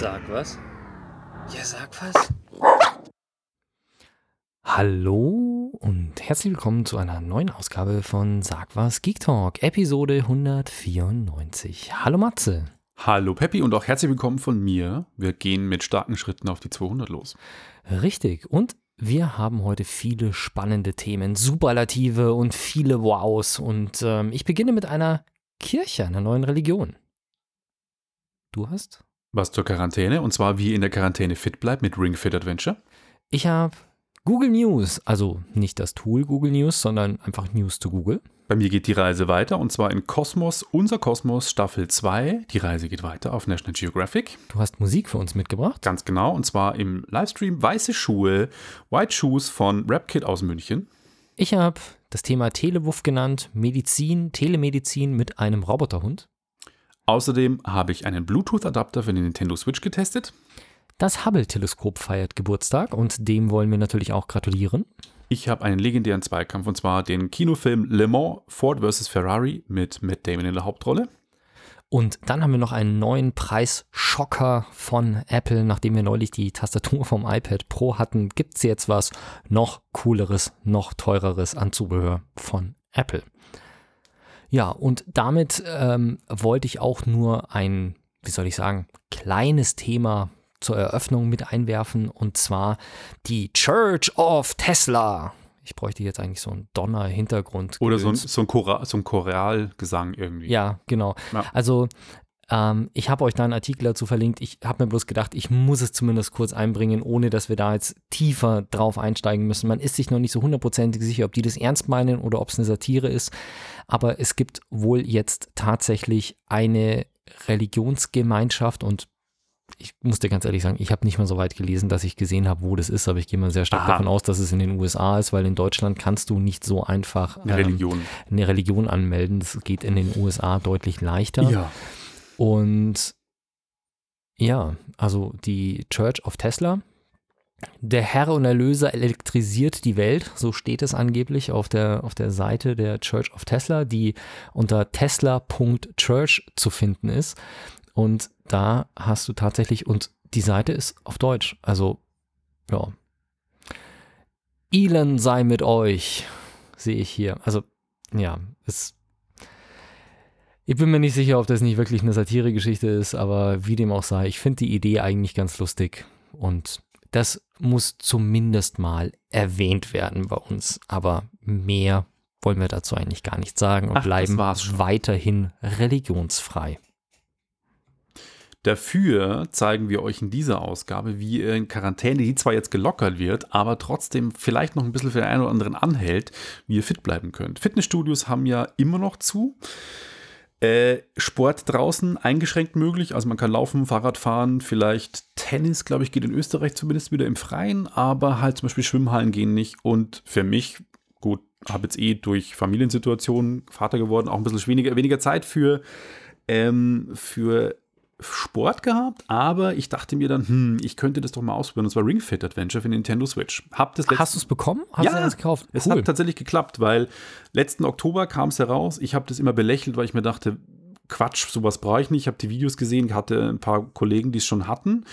Sag was. Ja, sag was. Hallo und herzlich willkommen zu einer neuen Ausgabe von Sag was Geek Talk, Episode 194. Hallo Matze. Hallo Peppi und auch herzlich willkommen von mir. Wir gehen mit starken Schritten auf die 200 los. Richtig. Und wir haben heute viele spannende Themen, Superlative und viele Wows. Und ähm, ich beginne mit einer Kirche, einer neuen Religion. Du hast? Was zur Quarantäne und zwar wie in der Quarantäne fit bleibt mit Ring Fit Adventure. Ich habe Google News, also nicht das Tool Google News, sondern einfach News zu Google. Bei mir geht die Reise weiter und zwar in Kosmos, unser Kosmos Staffel 2. Die Reise geht weiter auf National Geographic. Du hast Musik für uns mitgebracht. Ganz genau und zwar im Livestream Weiße Schuhe, White Shoes von Rapkit aus München. Ich habe das Thema Telewuff genannt, Medizin, Telemedizin mit einem Roboterhund. Außerdem habe ich einen Bluetooth-Adapter für den Nintendo Switch getestet. Das Hubble-Teleskop feiert Geburtstag und dem wollen wir natürlich auch gratulieren. Ich habe einen legendären Zweikampf und zwar den Kinofilm Le Mans Ford vs. Ferrari mit Matt Damon in der Hauptrolle. Und dann haben wir noch einen neuen Preisschocker von Apple. Nachdem wir neulich die Tastatur vom iPad Pro hatten, gibt es jetzt was noch cooleres, noch teureres an Zubehör von Apple. Ja, und damit ähm, wollte ich auch nur ein, wie soll ich sagen, kleines Thema zur Eröffnung mit einwerfen und zwar die Church of Tesla. Ich bräuchte jetzt eigentlich so einen Donner-Hintergrund. Oder so ein, so ein, Chora, so ein Choralgesang irgendwie. Ja, genau. Ja. Also ähm, ich habe euch da einen Artikel dazu verlinkt. Ich habe mir bloß gedacht, ich muss es zumindest kurz einbringen, ohne dass wir da jetzt tiefer drauf einsteigen müssen. Man ist sich noch nicht so hundertprozentig sicher, ob die das ernst meinen oder ob es eine Satire ist. Aber es gibt wohl jetzt tatsächlich eine Religionsgemeinschaft und ich muss dir ganz ehrlich sagen, ich habe nicht mal so weit gelesen, dass ich gesehen habe, wo das ist, aber ich gehe mal sehr stark Aha. davon aus, dass es in den USA ist, weil in Deutschland kannst du nicht so einfach eine, ähm, Religion. eine Religion anmelden. Das geht in den USA deutlich leichter. Ja. Und ja, also die Church of Tesla. Der Herr und Erlöser elektrisiert die Welt, so steht es angeblich auf der, auf der Seite der Church of Tesla, die unter tesla.church zu finden ist. Und da hast du tatsächlich, und die Seite ist auf Deutsch, also ja. Elon sei mit euch, sehe ich hier. Also ja, es ich bin mir nicht sicher, ob das nicht wirklich eine Satiregeschichte ist, aber wie dem auch sei, ich finde die Idee eigentlich ganz lustig und das muss zumindest mal erwähnt werden bei uns. Aber mehr wollen wir dazu eigentlich gar nicht sagen und Ach, bleiben weiterhin religionsfrei. Dafür zeigen wir euch in dieser Ausgabe, wie ihr in Quarantäne, die zwar jetzt gelockert wird, aber trotzdem vielleicht noch ein bisschen für den einen oder anderen anhält, wie ihr fit bleiben könnt. Fitnessstudios haben ja immer noch zu. Äh, Sport draußen eingeschränkt möglich, also man kann laufen, Fahrrad fahren, vielleicht Tennis, glaube ich, geht in Österreich zumindest wieder im Freien, aber halt zum Beispiel Schwimmhallen gehen nicht. Und für mich, gut, habe jetzt eh durch Familiensituationen Vater geworden, auch ein bisschen weniger, weniger Zeit für, ähm, für Sport gehabt, aber ich dachte mir dann, hm, ich könnte das doch mal ausprobieren. Und zwar Ring Fit Adventure für Nintendo Switch. Hab das Hast du es bekommen? Hast ja, du gekauft? Cool. es hat tatsächlich geklappt, weil letzten Oktober kam es heraus. Ich habe das immer belächelt, weil ich mir dachte, Quatsch, sowas brauche ich nicht. Ich habe die Videos gesehen, hatte ein paar Kollegen, die es schon hatten.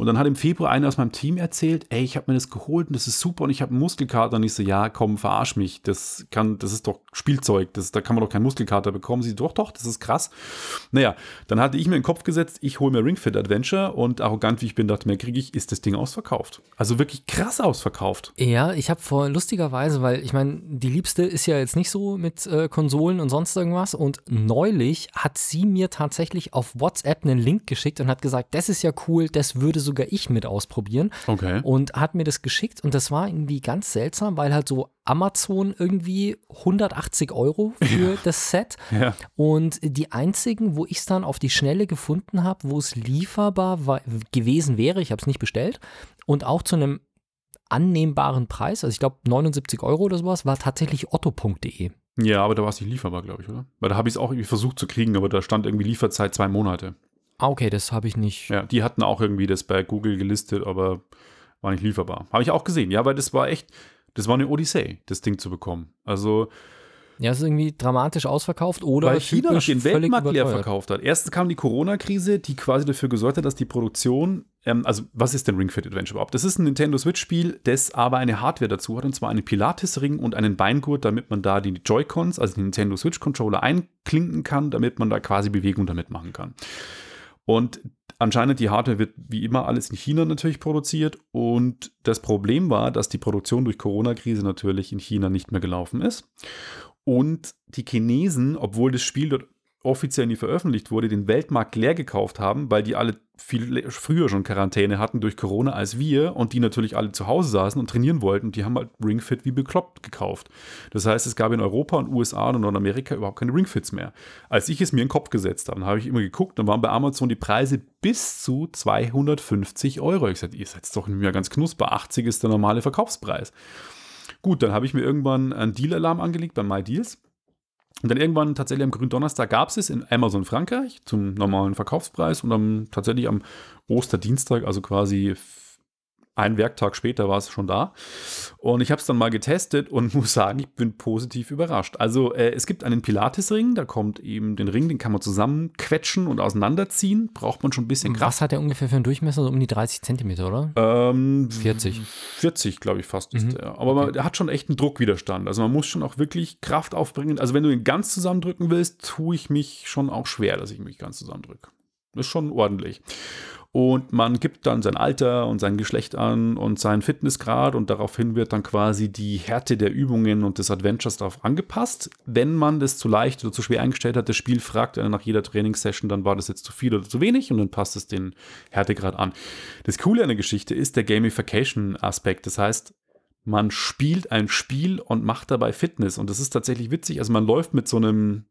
Und dann hat im Februar einer aus meinem Team erzählt, ey, ich habe mir das geholt und das ist super und ich habe einen Muskelkater. Und ich so, ja, komm, verarsch mich. Das kann, das ist doch Spielzeug. Das, da kann man doch keinen Muskelkater bekommen. Sie, doch, doch, das ist krass. Naja, dann hatte ich mir in den Kopf gesetzt, ich hole mir Ring Fit Adventure und arrogant wie ich bin, dachte mir, kriege ich, ist das Ding ausverkauft. Also wirklich krass ausverkauft. Ja, ich habe vor lustigerweise, weil ich meine, die Liebste ist ja jetzt nicht so mit äh, Konsolen und sonst irgendwas. Und neulich hat sie mir tatsächlich auf WhatsApp einen Link geschickt und hat gesagt, das ist ja cool, das würde sogar ich mit ausprobieren. Okay. Und hat mir das geschickt und das war irgendwie ganz seltsam, weil halt so Amazon irgendwie 180 Euro für ja. das Set. Ja. Und die einzigen, wo ich es dann auf die Schnelle gefunden habe, wo es lieferbar war, gewesen wäre, ich habe es nicht bestellt, und auch zu einem annehmbaren Preis, also ich glaube 79 Euro oder sowas, war tatsächlich otto.de. Ja, aber da war es nicht lieferbar, glaube ich, oder? Weil da habe ich es auch irgendwie versucht zu kriegen, aber da stand irgendwie Lieferzeit zwei Monate. Ah, okay, das habe ich nicht. Ja, die hatten auch irgendwie das bei Google gelistet, aber war nicht lieferbar. Habe ich auch gesehen, ja, weil das war echt, das war eine Odyssee, das Ding zu bekommen. Also Ja, es ist irgendwie dramatisch ausverkauft oder Weil China den Weltmarkt leer verkauft hat. Erstens kam die Corona-Krise, die quasi dafür gesorgt hat, dass die Produktion, ähm, also was ist denn Ring Fit Adventure überhaupt? Das ist ein Nintendo Switch-Spiel, das aber eine Hardware dazu hat, und zwar einen Pilates-Ring und einen Beingurt, damit man da die Joy-Cons, also die Nintendo Switch-Controller einklinken kann, damit man da quasi Bewegung damit machen kann. Und anscheinend die Hardware wird wie immer alles in China natürlich produziert. Und das Problem war, dass die Produktion durch Corona-Krise natürlich in China nicht mehr gelaufen ist. Und die Chinesen, obwohl das Spiel dort offiziell nie veröffentlicht wurde, den Weltmarkt leer gekauft haben, weil die alle viel früher schon Quarantäne hatten durch Corona als wir und die natürlich alle zu Hause saßen und trainieren wollten und die haben halt Ring Fit wie bekloppt gekauft. Das heißt, es gab in Europa und USA und Nordamerika überhaupt keine Ring Fits mehr. Als ich es mir in den Kopf gesetzt habe, habe ich immer geguckt, dann waren bei Amazon die Preise bis zu 250 Euro. Ich sagte, ihr seid doch nicht mehr ganz knusper, 80 ist der normale Verkaufspreis. Gut, dann habe ich mir irgendwann einen Deal-Alarm angelegt bei MyDeals. Und dann irgendwann tatsächlich am grünen Donnerstag gab es es in Amazon Frankreich zum normalen Verkaufspreis und dann tatsächlich am Osterdienstag, also quasi ein Werktag später war es schon da. Und ich habe es dann mal getestet und muss sagen, ich bin positiv überrascht. Also äh, es gibt einen Pilates-Ring, da kommt eben den Ring, den kann man zusammenquetschen und auseinanderziehen. Braucht man schon ein bisschen Kraft. Was hat der ungefähr für einen Durchmesser? So um die 30 Zentimeter, oder? Ähm, 40. 40, glaube ich, fast ist Mhm. der. Aber man, der hat schon echt einen Druckwiderstand. Also man muss schon auch wirklich Kraft aufbringen. Also wenn du ihn ganz zusammendrücken willst, tue ich mich schon auch schwer, dass ich mich ganz zusammendrücke. Ist schon ordentlich. Und man gibt dann sein Alter und sein Geschlecht an und seinen Fitnessgrad und daraufhin wird dann quasi die Härte der Übungen und des Adventures darauf angepasst. Wenn man das zu leicht oder zu schwer eingestellt hat, das Spiel fragt nach jeder Trainingssession, dann war das jetzt zu viel oder zu wenig und dann passt es den Härtegrad an. Das Coole an der Geschichte ist der Gamification-Aspekt. Das heißt, man spielt ein Spiel und macht dabei Fitness. Und das ist tatsächlich witzig. Also man läuft mit so einem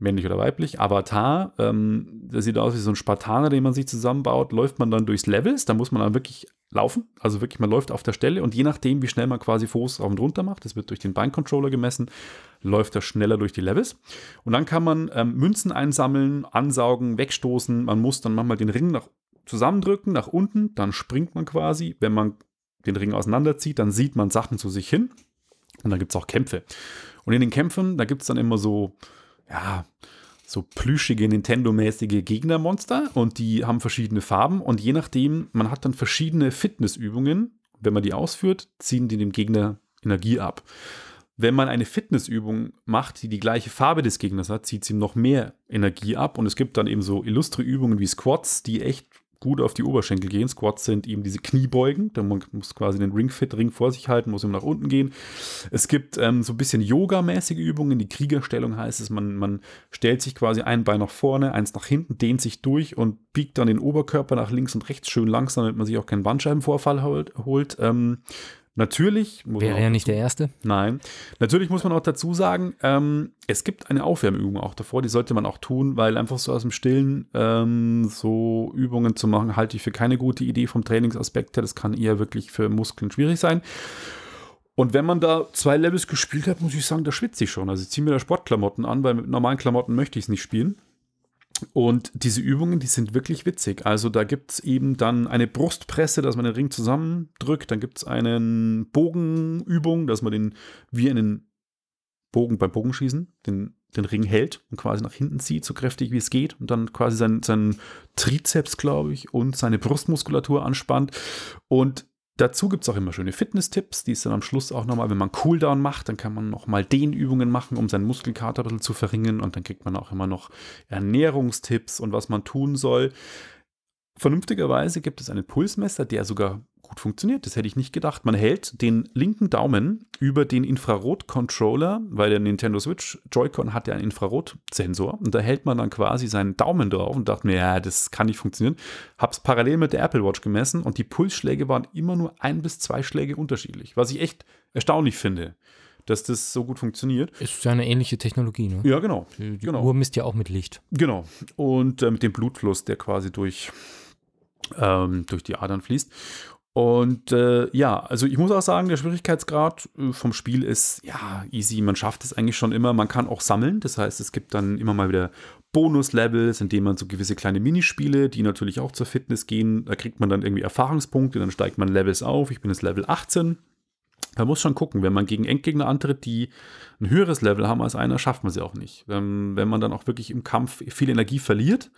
männlich oder weiblich, Avatar, ähm, das sieht aus wie so ein Spartaner, den man sich zusammenbaut, läuft man dann durchs Levels, da muss man dann wirklich laufen, also wirklich, man läuft auf der Stelle und je nachdem, wie schnell man quasi Fuß rauf und runter macht, das wird durch den Beincontroller gemessen, läuft er schneller durch die Levels. Und dann kann man ähm, Münzen einsammeln, ansaugen, wegstoßen, man muss dann manchmal den Ring nach zusammendrücken, nach unten, dann springt man quasi, wenn man den Ring auseinanderzieht, dann sieht man Sachen zu sich hin. Und dann gibt es auch Kämpfe. Und in den Kämpfen, da gibt es dann immer so, ja, so plüschige Nintendo-mäßige Gegnermonster und die haben verschiedene Farben und je nachdem, man hat dann verschiedene Fitnessübungen. Wenn man die ausführt, ziehen die dem Gegner Energie ab. Wenn man eine Fitnessübung macht, die die gleiche Farbe des Gegners hat, zieht sie ihm noch mehr Energie ab und es gibt dann eben so illustre Übungen wie Squats, die echt gut auf die Oberschenkel gehen. Squats sind eben diese Kniebeugen, da man muss quasi den Ring-Fit-Ring vor sich halten, muss ihm nach unten gehen. Es gibt ähm, so ein bisschen Yoga-mäßige Übungen. Die Kriegerstellung heißt es, man, man stellt sich quasi ein Bein nach vorne, eins nach hinten, dehnt sich durch und biegt dann den Oberkörper nach links und rechts schön langsam, damit man sich auch keinen Bandscheibenvorfall holt. holt. Ähm, natürlich. Wäre ja nicht dazu- der Erste. Nein. Natürlich muss man auch dazu sagen, ähm, es gibt eine Aufwärmübung auch davor, die sollte man auch tun, weil einfach so aus dem Stillen ähm, so Übungen zu machen, halte ich für keine gute Idee vom Trainingsaspekt her. Das kann eher wirklich für Muskeln schwierig sein. Und wenn man da zwei Levels gespielt hat, muss ich sagen, da schwitze ich schon. Also ich ziehe mir da Sportklamotten an, weil mit normalen Klamotten möchte ich es nicht spielen. Und diese Übungen, die sind wirklich witzig. Also da gibt es eben dann eine Brustpresse, dass man den Ring zusammendrückt. Dann gibt es eine Bogenübung, dass man den wie einen Bogen beim Bogenschießen, den, den Ring hält und quasi nach hinten zieht, so kräftig wie es geht. Und dann quasi seinen, seinen Trizeps, glaube ich, und seine Brustmuskulatur anspannt. Und Dazu gibt es auch immer schöne Fitness-Tipps, die ist dann am Schluss auch nochmal, wenn man Cooldown macht, dann kann man nochmal Dehnübungen machen, um seinen Muskelkater ein bisschen zu verringern und dann kriegt man auch immer noch Ernährungstipps und was man tun soll. Vernünftigerweise gibt es einen Pulsmesser, der sogar gut funktioniert. Das hätte ich nicht gedacht. Man hält den linken Daumen über den Infrarot-Controller, weil der Nintendo Switch Joy-Con hat ja einen Infrarotsensor und da hält man dann quasi seinen Daumen drauf und dachte mir, ja, das kann nicht funktionieren. Hab's parallel mit der Apple Watch gemessen und die Pulsschläge waren immer nur ein bis zwei Schläge unterschiedlich, was ich echt erstaunlich finde, dass das so gut funktioniert. Ist ja eine ähnliche Technologie, ne? Ja, genau. Die die genau. Uhr misst ja auch mit Licht. Genau. Und äh, mit dem Blutfluss, der quasi durch, ähm, durch die Adern fließt. Und äh, ja, also ich muss auch sagen, der Schwierigkeitsgrad äh, vom Spiel ist ja easy. Man schafft es eigentlich schon immer. Man kann auch sammeln. Das heißt, es gibt dann immer mal wieder Bonus-Levels, in denen man so gewisse kleine Minispiele, die natürlich auch zur Fitness gehen, da kriegt man dann irgendwie Erfahrungspunkte, dann steigt man Levels auf. Ich bin jetzt Level 18. Man muss schon gucken, wenn man gegen Endgegner antritt, die ein höheres Level haben als einer, schafft man sie auch nicht. Wenn, wenn man dann auch wirklich im Kampf viel Energie verliert,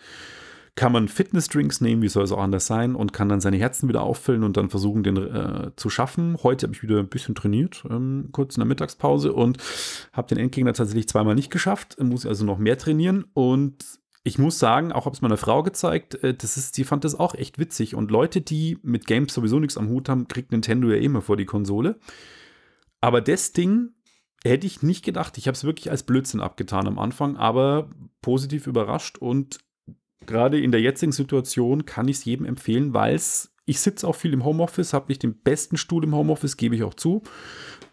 kann man Fitnessdrinks nehmen, wie soll es auch anders sein, und kann dann seine Herzen wieder auffüllen und dann versuchen, den äh, zu schaffen. Heute habe ich wieder ein bisschen trainiert, ähm, kurz in der Mittagspause und habe den Endgegner tatsächlich zweimal nicht geschafft, muss also noch mehr trainieren und ich muss sagen, auch habe es meiner Frau gezeigt, äh, das ist, die fand das auch echt witzig. Und Leute, die mit Games sowieso nichts am Hut haben, kriegt Nintendo ja immer vor die Konsole. Aber das Ding hätte ich nicht gedacht. Ich habe es wirklich als Blödsinn abgetan am Anfang, aber positiv überrascht. Und gerade in der jetzigen Situation kann ich es jedem empfehlen, weil ich sitze auch viel im Homeoffice, habe nicht den besten Stuhl im Homeoffice, gebe ich auch zu.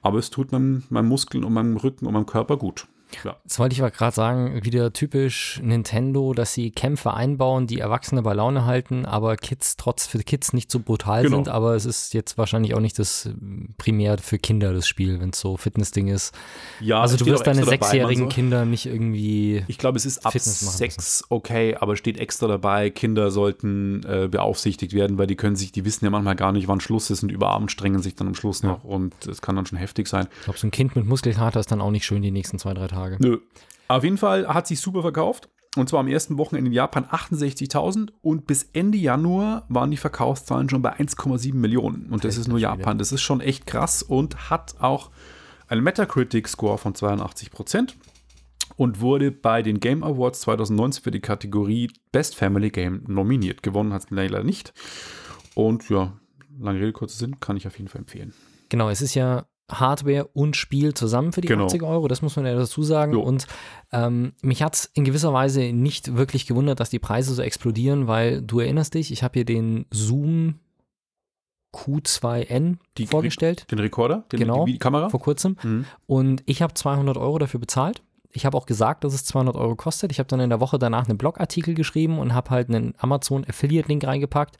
Aber es tut meinem, meinem Muskeln und meinem Rücken und meinem Körper gut. Ja. Das wollte ich aber gerade sagen, wieder typisch Nintendo, dass sie Kämpfe einbauen, die Erwachsene bei Laune halten, aber Kids trotz für Kids nicht so brutal genau. sind. Aber es ist jetzt wahrscheinlich auch nicht das primär für Kinder das Spiel, wenn es so Fitnessding ist. Ja, also du wirst deine sechsjährigen so. Kinder nicht irgendwie. Ich glaube, es ist ab sechs okay, aber steht extra dabei, Kinder sollten äh, beaufsichtigt werden, weil die können sich, die wissen ja manchmal gar nicht, wann Schluss ist und überabend strengen sich dann am Schluss ja. noch und es kann dann schon heftig sein. Ich glaube, so ein Kind mit Muskelkater ist dann auch nicht schön die nächsten zwei, drei Tage. Tage. Nö. Auf jeden Fall hat sich super verkauft. Und zwar am ersten Wochenende in Japan 68.000 und bis Ende Januar waren die Verkaufszahlen schon bei 1,7 Millionen. Und das, das ist nur Japan. Das ist schon echt krass und hat auch einen Metacritic-Score von 82 Prozent und wurde bei den Game Awards 2019 für die Kategorie Best Family Game nominiert. Gewonnen hat es leider nicht. Und ja, lange Rede, kurzer Sinn, kann ich auf jeden Fall empfehlen. Genau, es ist ja Hardware und Spiel zusammen für die genau. 80 Euro, das muss man ja dazu sagen. Jo. Und ähm, mich hat es in gewisser Weise nicht wirklich gewundert, dass die Preise so explodieren, weil du erinnerst dich, ich habe hier den Zoom Q2N die, vorgestellt. Den Rekorder? Den, genau, die Kamera? vor kurzem. Mhm. Und ich habe 200 Euro dafür bezahlt. Ich habe auch gesagt, dass es 200 Euro kostet. Ich habe dann in der Woche danach einen Blogartikel geschrieben und habe halt einen Amazon Affiliate-Link reingepackt.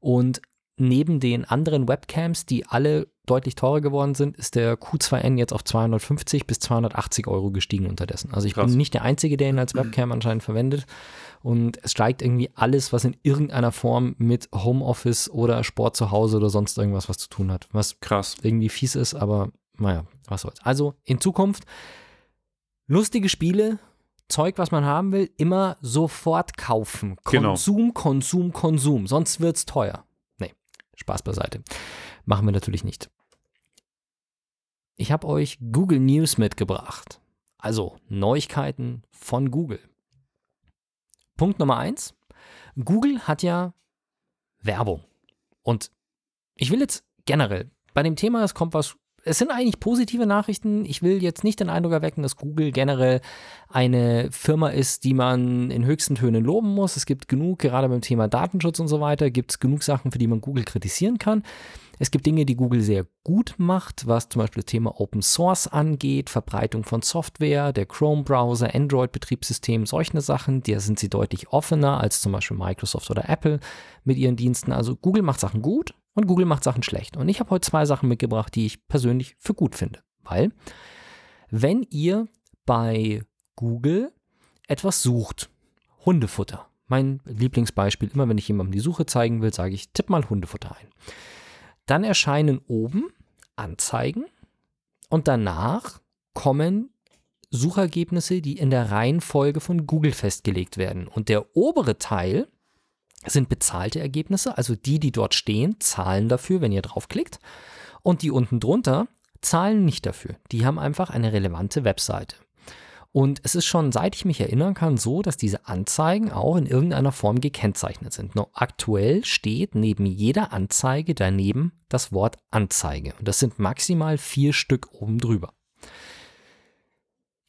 Und neben den anderen Webcams, die alle deutlich teurer geworden sind, ist der Q2N jetzt auf 250 bis 280 Euro gestiegen unterdessen. Also ich Krass. bin nicht der Einzige, der ihn als Webcam anscheinend verwendet. Und es steigt irgendwie alles, was in irgendeiner Form mit Homeoffice oder Sport zu Hause oder sonst irgendwas was zu tun hat. Was Krass. irgendwie fies ist, aber naja, was soll's. Also in Zukunft lustige Spiele, Zeug, was man haben will, immer sofort kaufen. Genau. Konsum, genau. Konsum, Konsum. Sonst wird's teuer. Nee, Spaß beiseite. Machen wir natürlich nicht. Ich habe euch Google News mitgebracht. Also Neuigkeiten von Google. Punkt Nummer eins. Google hat ja Werbung. Und ich will jetzt generell bei dem Thema, es kommt was es sind eigentlich positive Nachrichten. Ich will jetzt nicht den Eindruck erwecken, dass Google generell eine Firma ist, die man in höchsten Tönen loben muss. Es gibt genug, gerade beim Thema Datenschutz und so weiter, gibt es genug Sachen, für die man Google kritisieren kann. Es gibt Dinge, die Google sehr gut macht, was zum Beispiel das Thema Open Source angeht, Verbreitung von Software, der Chrome-Browser, Android-Betriebssystem, solche Sachen. Da sind sie deutlich offener als zum Beispiel Microsoft oder Apple mit ihren Diensten. Also Google macht Sachen gut und Google macht Sachen schlecht. Und ich habe heute zwei Sachen mitgebracht, die ich persönlich für gut finde. Weil, wenn ihr bei Google etwas sucht, Hundefutter, mein Lieblingsbeispiel, immer wenn ich jemandem die Suche zeigen will, sage ich, tipp mal Hundefutter ein. Dann erscheinen oben Anzeigen und danach kommen Suchergebnisse, die in der Reihenfolge von Google festgelegt werden. Und der obere Teil sind bezahlte Ergebnisse, also die, die dort stehen, zahlen dafür, wenn ihr draufklickt. Und die unten drunter zahlen nicht dafür. Die haben einfach eine relevante Webseite. Und es ist schon, seit ich mich erinnern kann, so, dass diese Anzeigen auch in irgendeiner Form gekennzeichnet sind. Nur aktuell steht neben jeder Anzeige daneben das Wort Anzeige. Und das sind maximal vier Stück oben drüber.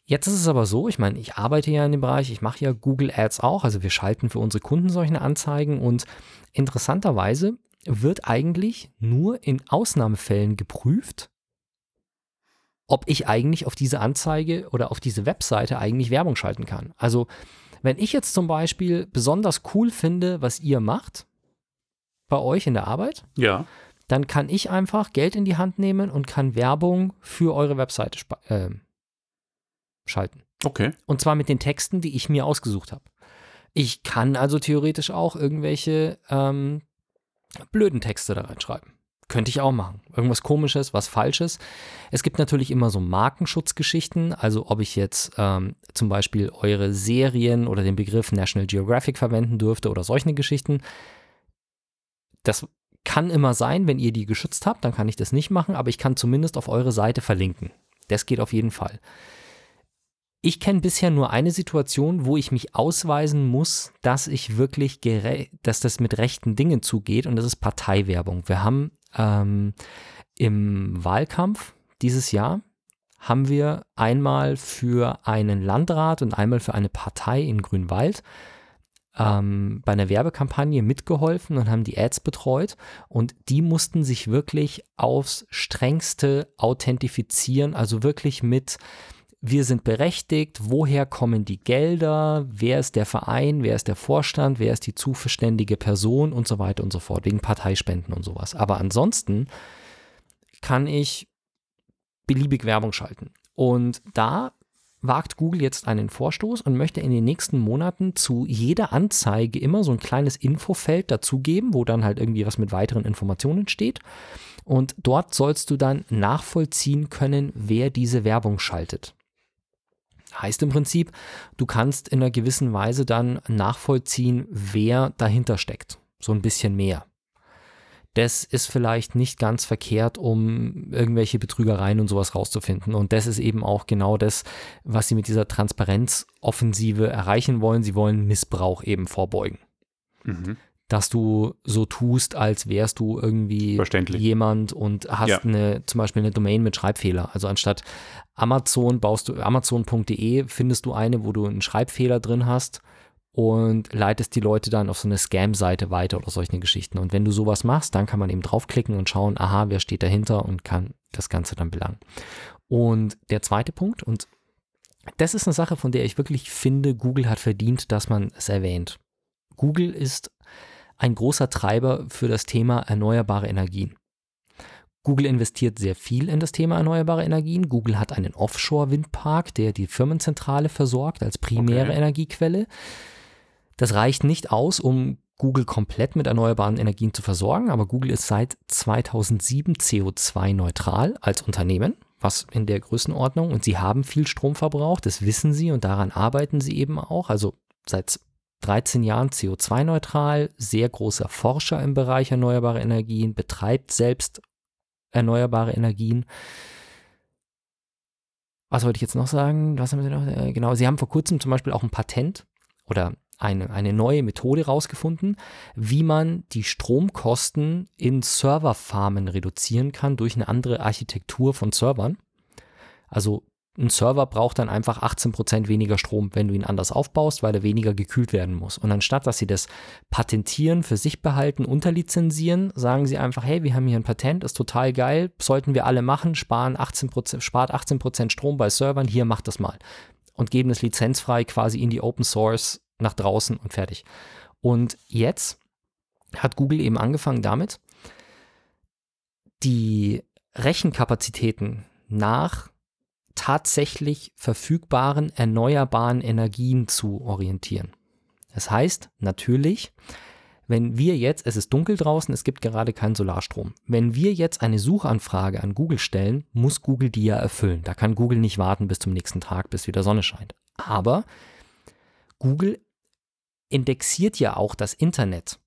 Jetzt ist es aber so, ich meine, ich arbeite ja in dem Bereich, ich mache ja Google Ads auch, also wir schalten für unsere Kunden solche Anzeigen und interessanterweise wird eigentlich nur in Ausnahmefällen geprüft, ob ich eigentlich auf diese Anzeige oder auf diese Webseite eigentlich Werbung schalten kann. Also wenn ich jetzt zum Beispiel besonders cool finde, was ihr macht bei euch in der Arbeit, ja. dann kann ich einfach Geld in die Hand nehmen und kann Werbung für eure Webseite äh, schalten. Okay. Und zwar mit den Texten, die ich mir ausgesucht habe. Ich kann also theoretisch auch irgendwelche ähm, blöden Texte da reinschreiben. Könnte ich auch machen. Irgendwas komisches, was falsches. Es gibt natürlich immer so Markenschutzgeschichten, also ob ich jetzt ähm, zum Beispiel eure Serien oder den Begriff National Geographic verwenden dürfte oder solche Geschichten. Das kann immer sein, wenn ihr die geschützt habt, dann kann ich das nicht machen, aber ich kann zumindest auf eure Seite verlinken. Das geht auf jeden Fall. Ich kenne bisher nur eine Situation, wo ich mich ausweisen muss, dass ich wirklich, dass das mit rechten Dingen zugeht und das ist Parteiwerbung. Wir haben ähm, im Wahlkampf dieses Jahr haben wir einmal für einen Landrat und einmal für eine Partei in Grünwald ähm, bei einer Werbekampagne mitgeholfen und haben die Ads betreut und die mussten sich wirklich aufs strengste authentifizieren, also wirklich mit wir sind berechtigt, woher kommen die Gelder, wer ist der Verein, wer ist der Vorstand, wer ist die zuständige Person und so weiter und so fort, wegen Parteispenden und sowas. Aber ansonsten kann ich beliebig Werbung schalten. Und da wagt Google jetzt einen Vorstoß und möchte in den nächsten Monaten zu jeder Anzeige immer so ein kleines Infofeld dazugeben, wo dann halt irgendwie was mit weiteren Informationen steht. Und dort sollst du dann nachvollziehen können, wer diese Werbung schaltet. Heißt im Prinzip, du kannst in einer gewissen Weise dann nachvollziehen, wer dahinter steckt. So ein bisschen mehr. Das ist vielleicht nicht ganz verkehrt, um irgendwelche Betrügereien und sowas rauszufinden. Und das ist eben auch genau das, was sie mit dieser Transparenzoffensive erreichen wollen. Sie wollen Missbrauch eben vorbeugen. Mhm dass du so tust, als wärst du irgendwie jemand und hast ja. eine, zum Beispiel eine Domain mit Schreibfehler. Also anstatt Amazon baust du Amazon.de findest du eine, wo du einen Schreibfehler drin hast und leitest die Leute dann auf so eine Scam-Seite weiter oder solche Geschichten. Und wenn du sowas machst, dann kann man eben draufklicken und schauen, aha, wer steht dahinter und kann das Ganze dann belangen. Und der zweite Punkt, und das ist eine Sache, von der ich wirklich finde, Google hat verdient, dass man es erwähnt. Google ist ein großer Treiber für das Thema erneuerbare Energien. Google investiert sehr viel in das Thema erneuerbare Energien. Google hat einen Offshore-Windpark, der die Firmenzentrale versorgt als primäre okay. Energiequelle. Das reicht nicht aus, um Google komplett mit erneuerbaren Energien zu versorgen, aber Google ist seit 2007 CO2-neutral als Unternehmen, was in der Größenordnung, und sie haben viel Strom verbraucht, das wissen sie und daran arbeiten sie eben auch. Also seit 13 Jahren CO2-neutral, sehr großer Forscher im Bereich erneuerbare Energien, betreibt selbst erneuerbare Energien. Was wollte ich jetzt noch sagen? Was haben Sie noch? Äh, genau, Sie haben vor kurzem zum Beispiel auch ein Patent oder eine, eine neue Methode rausgefunden, wie man die Stromkosten in Serverfarmen reduzieren kann durch eine andere Architektur von Servern. Also ein Server braucht dann einfach 18% weniger Strom, wenn du ihn anders aufbaust, weil er weniger gekühlt werden muss. Und anstatt, dass sie das patentieren, für sich behalten, unterlizenzieren, sagen sie einfach, hey, wir haben hier ein Patent, ist total geil, sollten wir alle machen, sparen 18%, spart 18% Strom bei Servern, hier macht das mal. Und geben es lizenzfrei quasi in die Open Source nach draußen und fertig. Und jetzt hat Google eben angefangen damit, die Rechenkapazitäten nach tatsächlich verfügbaren erneuerbaren Energien zu orientieren. Das heißt natürlich, wenn wir jetzt, es ist dunkel draußen, es gibt gerade keinen Solarstrom. Wenn wir jetzt eine Suchanfrage an Google stellen, muss Google die ja erfüllen. Da kann Google nicht warten bis zum nächsten Tag, bis wieder Sonne scheint. Aber Google indexiert ja auch das Internet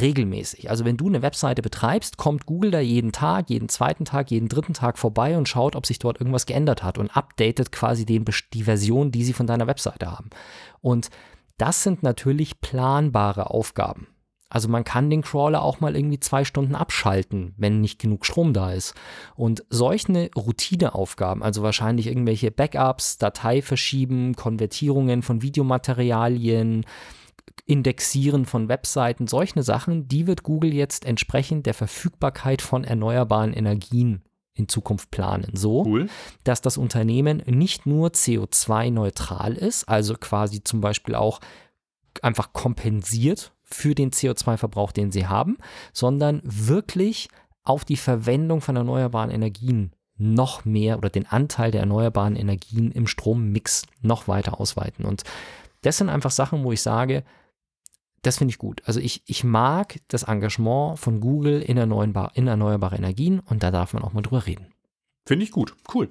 regelmäßig. Also wenn du eine Webseite betreibst, kommt Google da jeden Tag, jeden zweiten Tag, jeden dritten Tag vorbei und schaut, ob sich dort irgendwas geändert hat und updatet quasi den, die Version, die sie von deiner Webseite haben. Und das sind natürlich planbare Aufgaben. Also man kann den Crawler auch mal irgendwie zwei Stunden abschalten, wenn nicht genug Strom da ist. Und solche Routineaufgaben, also wahrscheinlich irgendwelche Backups, Datei verschieben, Konvertierungen von Videomaterialien, Indexieren von Webseiten, solche Sachen, die wird Google jetzt entsprechend der Verfügbarkeit von erneuerbaren Energien in Zukunft planen. So, cool. dass das Unternehmen nicht nur CO2-neutral ist, also quasi zum Beispiel auch einfach kompensiert für den CO2-Verbrauch, den sie haben, sondern wirklich auf die Verwendung von erneuerbaren Energien noch mehr oder den Anteil der erneuerbaren Energien im Strommix noch weiter ausweiten. Und das sind einfach Sachen, wo ich sage, das finde ich gut. Also ich, ich mag das Engagement von Google in, erneuerbar, in erneuerbare Energien und da darf man auch mal drüber reden. Finde ich gut. Cool.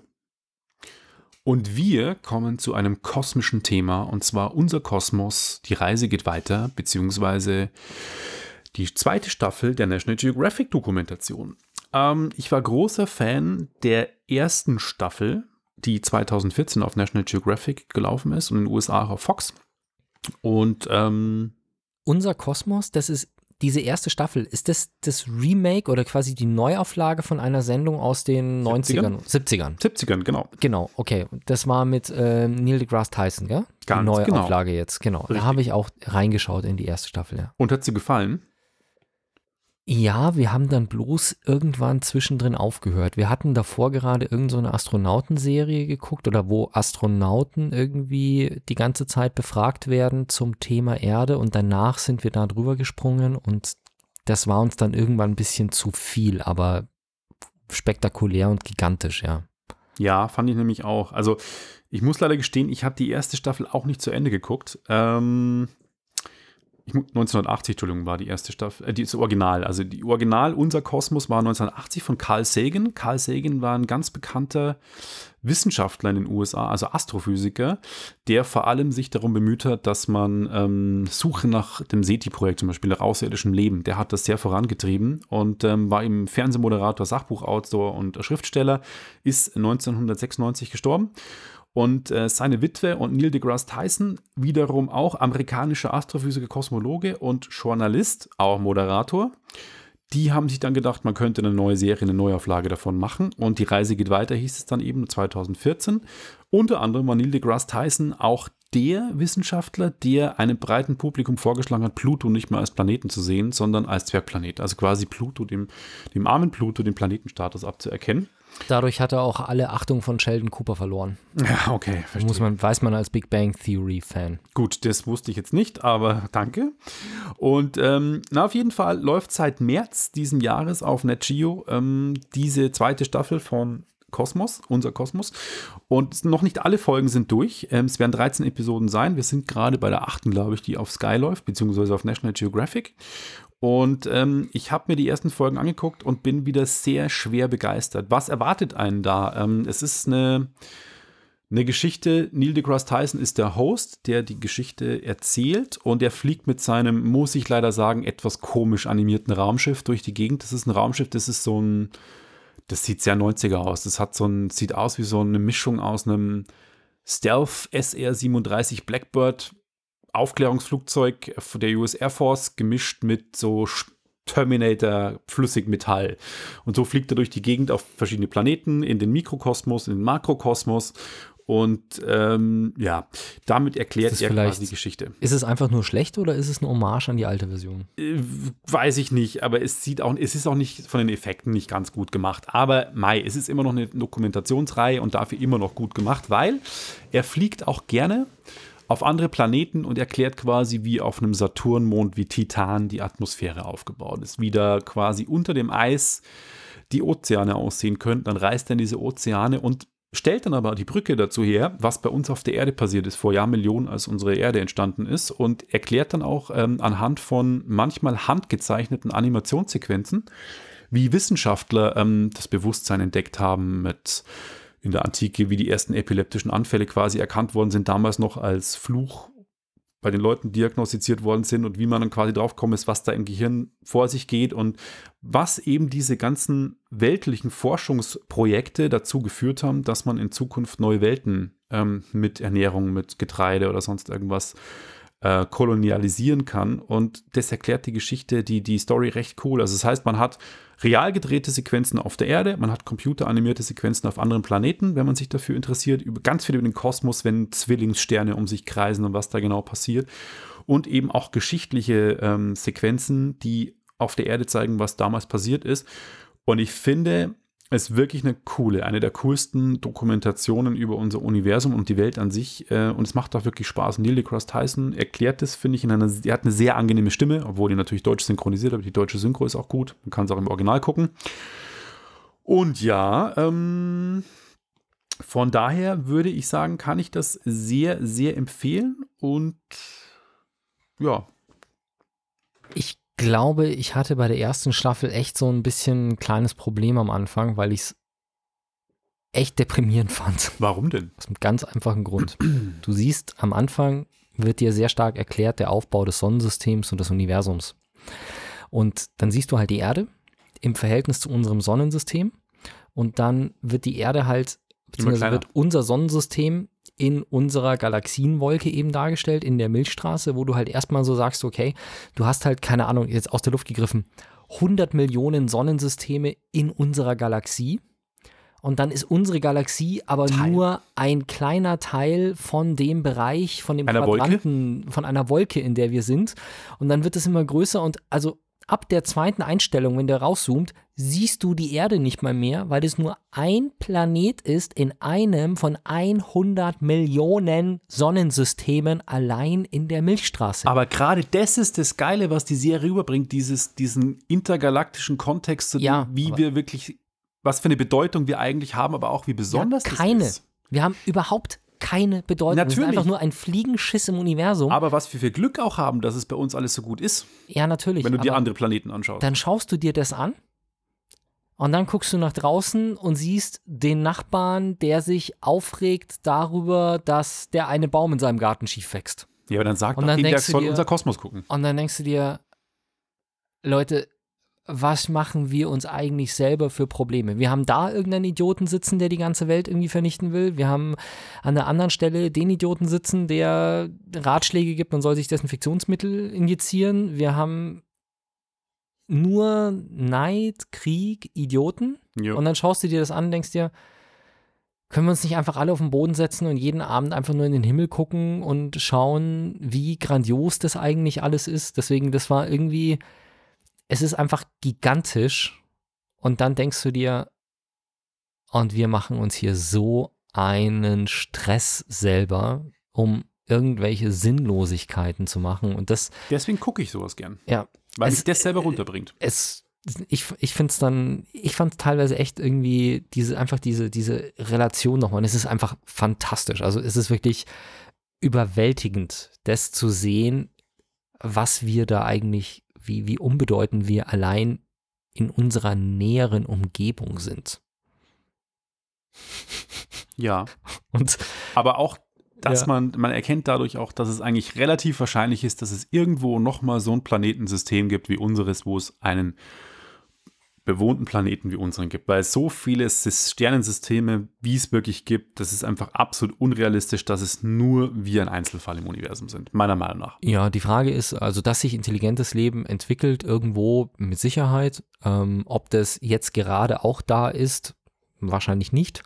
Und wir kommen zu einem kosmischen Thema und zwar unser Kosmos. Die Reise geht weiter, beziehungsweise die zweite Staffel der National Geographic Dokumentation. Ähm, ich war großer Fan der ersten Staffel, die 2014 auf National Geographic gelaufen ist und in den USA auch auf Fox. Und ähm, Unser Kosmos, das ist diese erste Staffel, ist das das Remake oder quasi die Neuauflage von einer Sendung aus den 90ern, 70ern? 70ern, genau. Genau, okay. Das war mit äh, Neil deGrasse Tyson, gell? Ganz die genau. Neuauflage jetzt, genau. Richtig. Da habe ich auch reingeschaut in die erste Staffel, ja. Und hat sie gefallen? Ja, wir haben dann bloß irgendwann zwischendrin aufgehört. Wir hatten davor gerade irgendeine so Astronautenserie geguckt oder wo Astronauten irgendwie die ganze Zeit befragt werden zum Thema Erde und danach sind wir da drüber gesprungen und das war uns dann irgendwann ein bisschen zu viel, aber spektakulär und gigantisch, ja. Ja, fand ich nämlich auch. Also, ich muss leider gestehen, ich habe die erste Staffel auch nicht zu Ende geguckt. Ähm, 1980, Entschuldigung, war die erste Staffel, äh, die ist Original. Also die Original Unser Kosmos war 1980 von Carl Sagan. Carl Sagan war ein ganz bekannter Wissenschaftler in den USA, also Astrophysiker, der vor allem sich darum bemüht hat, dass man ähm, Suche nach dem SETI-Projekt, zum Beispiel nach außerirdischem Leben, der hat das sehr vorangetrieben und ähm, war im Fernsehmoderator, Sachbuchautor und Schriftsteller, ist 1996 gestorben. Und äh, seine Witwe und Neil deGrasse Tyson, wiederum auch amerikanischer Astrophysiker, Kosmologe und Journalist, auch Moderator. Die haben sich dann gedacht, man könnte eine neue Serie, eine Neuauflage davon machen. Und die Reise geht weiter, hieß es dann eben 2014. Unter anderem war Neil deGrasse Tyson auch der Wissenschaftler, der einem breiten Publikum vorgeschlagen hat, Pluto nicht mehr als Planeten zu sehen, sondern als Zwergplanet. Also quasi Pluto, dem, dem armen Pluto, den Planetenstatus abzuerkennen. Dadurch hat er auch alle Achtung von Sheldon Cooper verloren. Ja, okay, Muss man, weiß man als Big Bang Theory Fan. Gut, das wusste ich jetzt nicht, aber danke. Und ähm, na, auf jeden Fall läuft seit März diesen Jahres auf NetGeo ähm, diese zweite Staffel von Kosmos, unser Kosmos. Und noch nicht alle Folgen sind durch. Ähm, es werden 13 Episoden sein. Wir sind gerade bei der achten, glaube ich, die auf Sky läuft, beziehungsweise auf National Geographic. Und ähm, ich habe mir die ersten Folgen angeguckt und bin wieder sehr schwer begeistert. Was erwartet einen da? Ähm, es ist eine, eine Geschichte. Neil deGrasse Tyson ist der Host, der die Geschichte erzählt und er fliegt mit seinem, muss ich leider sagen, etwas komisch animierten Raumschiff durch die Gegend. Das ist ein Raumschiff, das ist so ein, das sieht sehr 90er aus. Das hat so ein, sieht aus wie so eine Mischung aus einem Stealth SR-37 Blackbird Aufklärungsflugzeug der US Air Force gemischt mit so Terminator Flüssigmetall. Und so fliegt er durch die Gegend auf verschiedene Planeten, in den Mikrokosmos, in den Makrokosmos. Und ähm, ja, damit erklärt er quasi die Geschichte. Ist es einfach nur schlecht oder ist es eine Hommage an die alte Version? Äh, weiß ich nicht, aber es sieht auch, es ist auch nicht von den Effekten nicht ganz gut gemacht. Aber Mai, es ist immer noch eine Dokumentationsreihe und dafür immer noch gut gemacht, weil er fliegt auch gerne auf andere Planeten und erklärt quasi, wie auf einem Saturnmond wie Titan die Atmosphäre aufgebaut ist. Wie da quasi unter dem Eis die Ozeane aussehen könnten. Dann reist er in diese Ozeane und stellt dann aber die Brücke dazu her, was bei uns auf der Erde passiert ist, vor Jahrmillionen, als unsere Erde entstanden ist und erklärt dann auch ähm, anhand von manchmal handgezeichneten Animationssequenzen, wie Wissenschaftler ähm, das Bewusstsein entdeckt haben mit in der Antike, wie die ersten epileptischen Anfälle quasi erkannt worden sind, damals noch als Fluch bei den Leuten diagnostiziert worden sind und wie man dann quasi draufgekommen ist, was da im Gehirn vor sich geht und was eben diese ganzen weltlichen Forschungsprojekte dazu geführt haben, dass man in Zukunft neue Welten ähm, mit Ernährung, mit Getreide oder sonst irgendwas äh, kolonialisieren kann. Und das erklärt die Geschichte, die, die Story recht cool. Also das heißt, man hat real gedrehte Sequenzen auf der Erde, man hat computeranimierte Sequenzen auf anderen Planeten, wenn man sich dafür interessiert, über ganz viel über den Kosmos, wenn Zwillingssterne um sich kreisen und was da genau passiert. Und eben auch geschichtliche ähm, Sequenzen, die auf der Erde zeigen, was damals passiert ist. Und ich finde, ist wirklich eine coole, eine der coolsten Dokumentationen über unser Universum und die Welt an sich. Äh, und es macht auch wirklich Spaß. Neil deGrasse Tyson erklärt das, finde ich, in einer, er hat eine sehr angenehme Stimme, obwohl die natürlich deutsch synchronisiert, aber die deutsche Synchro ist auch gut. Man kann es auch im Original gucken. Und ja, ähm, von daher würde ich sagen, kann ich das sehr, sehr empfehlen und ja, glaube, ich hatte bei der ersten Staffel echt so ein bisschen ein kleines Problem am Anfang, weil ich es echt deprimierend fand. Warum denn? Aus einem ganz einfachen Grund. Du siehst, am Anfang wird dir sehr stark erklärt der Aufbau des Sonnensystems und des Universums. Und dann siehst du halt die Erde im Verhältnis zu unserem Sonnensystem. Und dann wird die Erde halt, beziehungsweise wird unser Sonnensystem in unserer Galaxienwolke eben dargestellt, in der Milchstraße, wo du halt erstmal so sagst, okay, du hast halt, keine Ahnung, jetzt aus der Luft gegriffen, 100 Millionen Sonnensysteme in unserer Galaxie. Und dann ist unsere Galaxie aber Teil. nur ein kleiner Teil von dem Bereich, von dem Einer Wolke? Quadranten, von einer Wolke, in der wir sind. Und dann wird es immer größer und also ab der zweiten Einstellung, wenn der rauszoomt, siehst du die Erde nicht mal mehr, weil es nur ein Planet ist in einem von 100 Millionen Sonnensystemen allein in der Milchstraße. Aber gerade das ist das Geile, was die Serie rüberbringt, dieses, diesen intergalaktischen Kontext, zu dem, Ja, wie wir wirklich, was für eine Bedeutung wir eigentlich haben, aber auch wie besonders ja, keine. das ist. Wir haben überhaupt keine Bedeutung. Wir sind Natürlich. einfach nur ein Fliegenschiss im Universum. Aber was wir für Glück auch haben, dass es bei uns alles so gut ist, ja, natürlich. wenn du dir andere Planeten anschaust. dann schaust du dir das an und dann guckst du nach draußen und siehst den Nachbarn, der sich aufregt darüber, dass der eine Baum in seinem Garten schief wächst. ja, aber dann sag Und dann ihm, der denkst du soll dir- unser Kosmos gucken. Und dann denkst du dir, Leute, was machen wir uns eigentlich selber für Probleme? Wir haben da irgendeinen Idioten sitzen, der die ganze Welt irgendwie vernichten will. Wir haben an der anderen Stelle den Idioten sitzen, der Ratschläge gibt, man soll sich Desinfektionsmittel injizieren. Wir haben nur Neid, Krieg, Idioten. Ja. Und dann schaust du dir das an und denkst dir, können wir uns nicht einfach alle auf den Boden setzen und jeden Abend einfach nur in den Himmel gucken und schauen, wie grandios das eigentlich alles ist? Deswegen, das war irgendwie, es ist einfach gigantisch. Und dann denkst du dir, und wir machen uns hier so einen Stress selber, um irgendwelche Sinnlosigkeiten zu machen. Und das, Deswegen gucke ich sowas gern. ja, Weil Es- mich das selber runterbringt. es, ich, ich finde es dann, ich fand teilweise echt irgendwie diese, einfach diese, diese Relation nochmal. Und es ist einfach fantastisch. Also es ist wirklich überwältigend, das zu sehen, was wir da eigentlich, wie, wie unbedeutend wir allein in unserer näheren Umgebung sind. Ja. Und Aber auch, dass Ja. man, man erkennt dadurch auch, dass es eigentlich relativ wahrscheinlich ist, dass es irgendwo nochmal so ein Planetensystem gibt wie unseres, wo es einen bewohnten Planeten wie unseren gibt. Weil es so viele Sys- Sternensysteme, wie es wirklich gibt, das ist einfach absolut unrealistisch, dass es nur wir ein Einzelfall im Universum sind, meiner Meinung nach. Ja, die Frage ist, also, dass sich intelligentes Leben entwickelt, irgendwo mit Sicherheit. Ähm, ob das jetzt gerade auch da ist, wahrscheinlich nicht.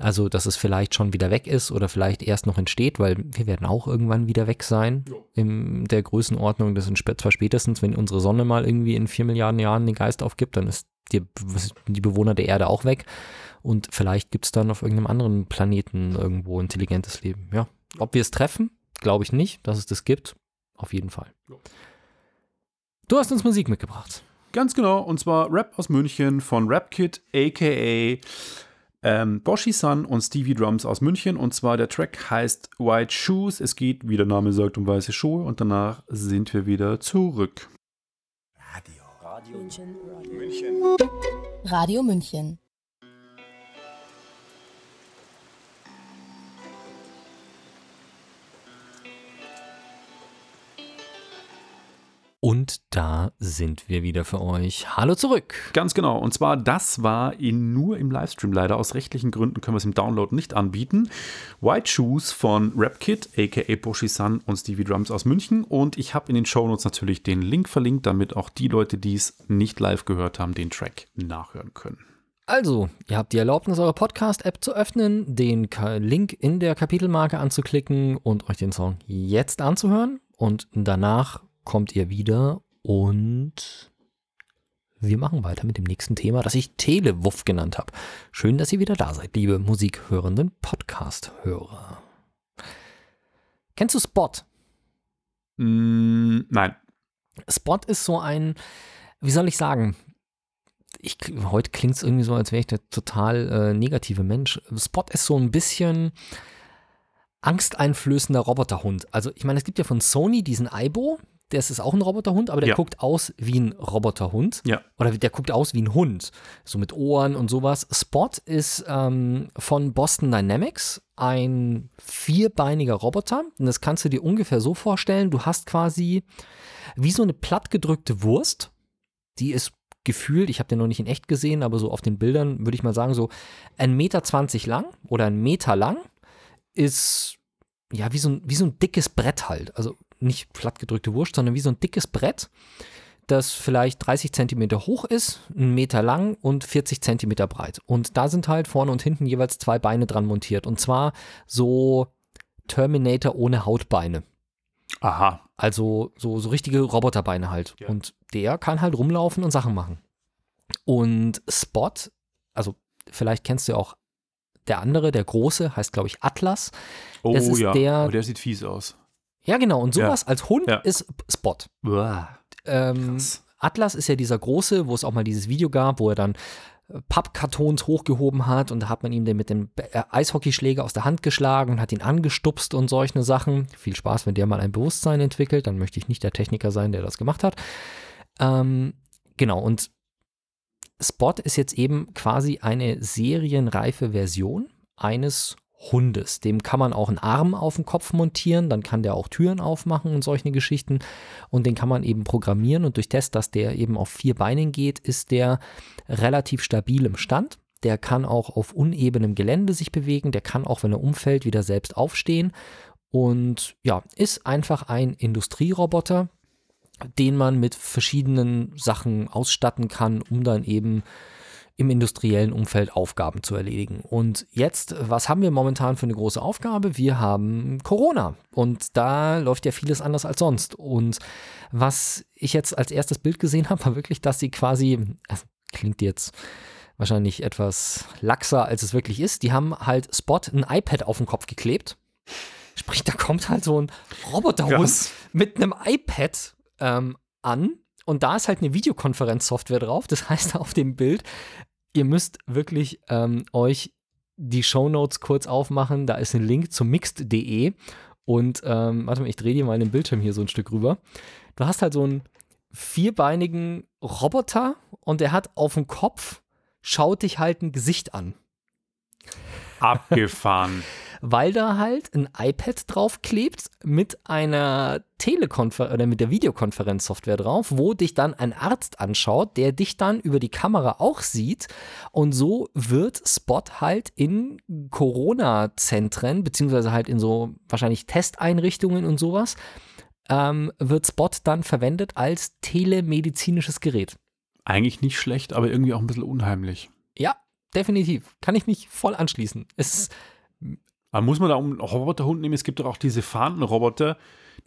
Also, dass es vielleicht schon wieder weg ist oder vielleicht erst noch entsteht, weil wir werden auch irgendwann wieder weg sein in der Größenordnung. Das sind zwar spätestens, wenn unsere Sonne mal irgendwie in vier Milliarden Jahren den Geist aufgibt, dann ist die, die Bewohner der Erde auch weg. Und vielleicht gibt es dann auf irgendeinem anderen Planeten irgendwo intelligentes Leben. Ja. Ob wir es treffen, glaube ich nicht, dass es das gibt. Auf jeden Fall. Du hast uns Musik mitgebracht. Ganz genau, und zwar Rap aus München von Rapkit, aka ähm, Boshi-san und Stevie Drums aus München. Und zwar der Track heißt White Shoes. Es geht, wie der Name sagt, um weiße Schuhe. Und danach sind wir wieder zurück. München. Radio München. Und da sind wir wieder für euch. Hallo zurück. Ganz genau. Und zwar, das war in, nur im Livestream leider. Aus rechtlichen Gründen können wir es im Download nicht anbieten. White Shoes von Rapkit, aka Boshi-san und Stevie Drums aus München. Und ich habe in den Shownotes natürlich den Link verlinkt, damit auch die Leute, die es nicht live gehört haben, den Track nachhören können. Also, ihr habt die Erlaubnis, eure Podcast-App zu öffnen, den Link in der Kapitelmarke anzuklicken und euch den Song jetzt anzuhören. Und danach kommt ihr wieder und wir machen weiter mit dem nächsten Thema, das ich Telewuff genannt habe. Schön, dass ihr wieder da seid, liebe musikhörenden Podcast-Hörer. Kennst du Spot? Mm, nein. Spot ist so ein, wie soll ich sagen, ich, heute klingt es irgendwie so, als wäre ich der total äh, negative Mensch. Spot ist so ein bisschen angsteinflößender Roboterhund. Also ich meine, es gibt ja von Sony diesen Aibo, das ist auch ein Roboterhund, aber der Ja. guckt aus wie ein Roboterhund. Ja. Oder der guckt aus wie ein Hund, so mit Ohren und sowas. Spot ist ähm, von Boston Dynamics ein vierbeiniger Roboter. Und das kannst du dir ungefähr so vorstellen. Du hast quasi wie so eine plattgedrückte Wurst. Die ist gefühlt, ich habe den noch nicht in echt gesehen, aber so auf den Bildern würde ich mal sagen, so ein Meter zwanzig lang oder ein Meter lang ist ja wie so ein, wie so ein dickes Brett halt. Also nicht plattgedrückte Wurst, sondern wie so ein dickes Brett, das vielleicht 30 Zentimeter hoch ist, einen Meter lang und 40 Zentimeter breit. Und da sind halt vorne und hinten jeweils zwei Beine dran montiert. Und zwar so Terminator ohne Hautbeine. Aha. Also so, so richtige Roboterbeine halt. Ja. Und der kann halt rumlaufen und Sachen machen. Und Spot, also vielleicht kennst du auch der andere, der große, heißt glaube ich Atlas. Oh ja. der- Aber der sieht fies aus. Ja, genau. Und sowas als Hund Ja. ist Spot. Ähm. Atlas ist ja dieser große, wo es auch mal dieses Video gab, wo er dann äh, Pappkartons hochgehoben hat und da hat man ihm den mit dem äh, Eishockeyschläger aus der Hand geschlagen und hat ihn angestupst und solche Sachen. Viel Spaß, wenn der mal ein Bewusstsein entwickelt, dann möchte ich nicht der Techniker sein, der das gemacht hat. Ähm, genau, und Spot ist jetzt eben quasi eine serienreife Version eines Hundes. Dem kann man auch einen Arm auf den Kopf montieren, dann kann der auch Türen aufmachen und solche Geschichten. Und den kann man eben programmieren und durch das, dass der eben auf vier Beinen geht, ist der relativ stabil im Stand. Der kann auch auf unebenem Gelände sich bewegen, der kann auch, wenn er umfällt, wieder selbst aufstehen. Und ja, ist einfach ein Industrieroboter, den man mit verschiedenen Sachen ausstatten kann, um dann eben im industriellen Umfeld Aufgaben zu erledigen. Und jetzt, was haben wir momentan für eine große Aufgabe? Wir haben Corona und da läuft ja vieles anders als sonst. Und was ich jetzt als erstes Bild gesehen habe, war wirklich, dass sie quasi, also klingt jetzt wahrscheinlich etwas laxer, als es wirklich ist, die haben halt Spot ein iPad auf den Kopf geklebt. Sprich, da kommt halt so ein Roboterhund mit einem iPad ähm, an und da ist halt eine Videokonferenzsoftware drauf. Das heißt, auf dem Bild, ihr müsst wirklich ähm, euch die Shownotes kurz aufmachen. Da ist ein Link zu mixed.de und ähm, warte mal, ich drehe dir mal den Bildschirm hier so ein Stück rüber. Du hast halt so einen vierbeinigen Roboter und der hat auf dem Kopf, schaut dich halt ein Gesicht an Abgefahren. weil da halt ein iPad draufklebt mit einer Telekonfer oder mit der Videokonferenzsoftware drauf, wo dich dann ein Arzt anschaut, der dich dann über die Kamera auch sieht und so wird Spot halt in Corona-Zentren beziehungsweise halt in so wahrscheinlich Testeinrichtungen und sowas ähm, wird Spot dann verwendet als telemedizinisches Gerät. Eigentlich nicht schlecht, aber irgendwie auch ein bisschen unheimlich. Ja, definitiv. Kann ich mich voll anschließen. Es ist Aber muss man da um einen Roboterhund nehmen? Es gibt doch auch diese fahrenden Roboter,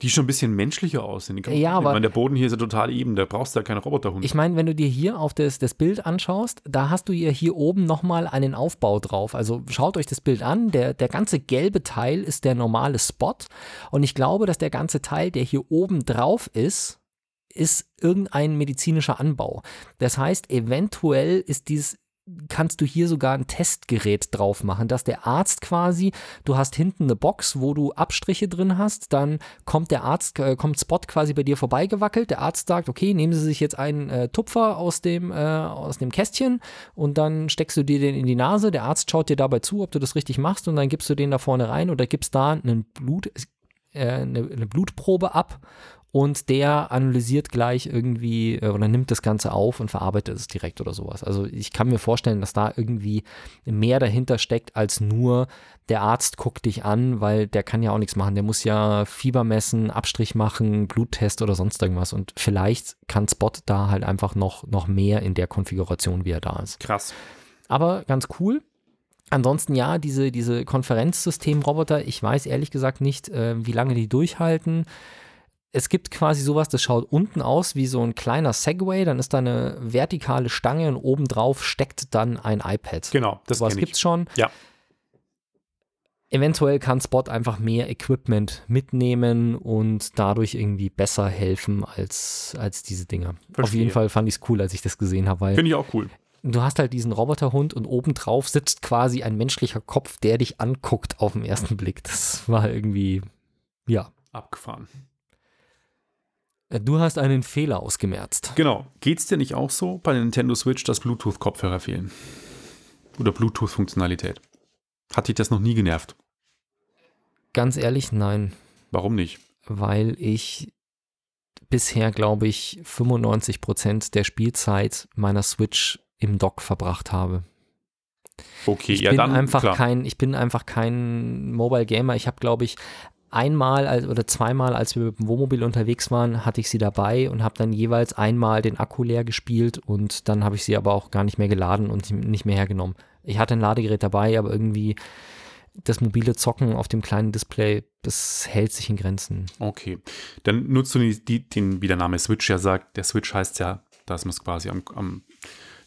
die schon ein bisschen menschlicher aussehen. Kann Ja, aber- Ich meine, der Boden hier ist ja total eben, da brauchst du ja keine Roboterhunde. Ich meine, wenn du dir hier auf das, das Bild anschaust, da hast du ja hier oben nochmal einen Aufbau drauf. Also schaut euch das Bild an. Der, der ganze gelbe Teil ist der normale Spot. Und ich glaube, dass der ganze Teil, der hier oben drauf ist, ist irgendein medizinischer Anbau. Das heißt, eventuell ist dieses kannst du hier sogar ein Testgerät drauf machen, dass der Arzt quasi, du hast hinten eine Box, wo du Abstriche drin hast, dann kommt der Arzt, äh, kommt Spot quasi bei dir vorbeigewackelt, der Arzt sagt, okay, nehmen Sie sich jetzt einen äh, Tupfer aus dem, äh, aus dem Kästchen und dann steckst du dir den in die Nase, der Arzt schaut dir dabei zu, ob du das richtig machst und dann gibst du den da vorne rein oder gibst da einen Blut, äh, eine, eine Blutprobe ab und der analysiert gleich irgendwie äh, oder nimmt das Ganze auf und verarbeitet es direkt oder sowas. Also ich kann mir vorstellen, dass da irgendwie mehr dahinter steckt als nur der Arzt guckt dich an, weil der kann ja auch nichts machen. Der muss ja Fieber messen, Abstrich machen, Bluttest oder sonst irgendwas und vielleicht kann Spot da halt einfach noch, noch mehr in der Konfiguration, wie er da ist. Krass. Aber ganz cool. Ansonsten ja, diese, diese Konferenzsystem-Roboter, ich weiß ehrlich gesagt nicht, äh, wie lange die durchhalten. Es gibt quasi sowas, das schaut unten aus wie so ein kleiner Segway, dann ist da eine vertikale Stange und obendrauf steckt dann ein iPad. Genau, das kenn ich. gibt's schon. Ja. Eventuell kann Spot einfach mehr Equipment mitnehmen und dadurch irgendwie besser helfen als, als diese Dinger. Auf Verstehe. jeden Fall fand ich es cool, als ich das gesehen habe, Finde ich auch cool. du hast halt diesen Roboterhund und obendrauf sitzt quasi ein menschlicher Kopf, der dich anguckt auf den ersten Blick. Das war irgendwie, ja. Abgefahren. Äh, Du hast einen Fehler ausgemerzt. Genau. Geht's dir nicht auch so bei der Nintendo Switch, dass Bluetooth-Kopfhörer fehlen? Oder Bluetooth-Funktionalität? Hat dich das noch nie genervt? Ganz ehrlich, nein, Warum nicht? weil ich bisher, glaube ich, 95% der Spielzeit meiner Switch im Dock verbracht habe. Okay, Ich ja bin dann einfach klar. kein, ich bin einfach kein Mobile Gamer. Ich habe, glaube ich, einmal als- oder zweimal, als wir mit dem Wohnmobil unterwegs waren, hatte ich sie dabei und habe dann jeweils einmal den Akku leer gespielt und dann habe ich sie aber auch gar nicht mehr geladen und nicht mehr hergenommen. Ich hatte ein Ladegerät dabei, aber irgendwie das mobile Zocken auf dem kleinen Display, das hält sich in Grenzen. Okay. Dann nutzt du die, die, den, wie der Name Switch ja sagt, der Switch heißt ja, dass man es quasi am, am,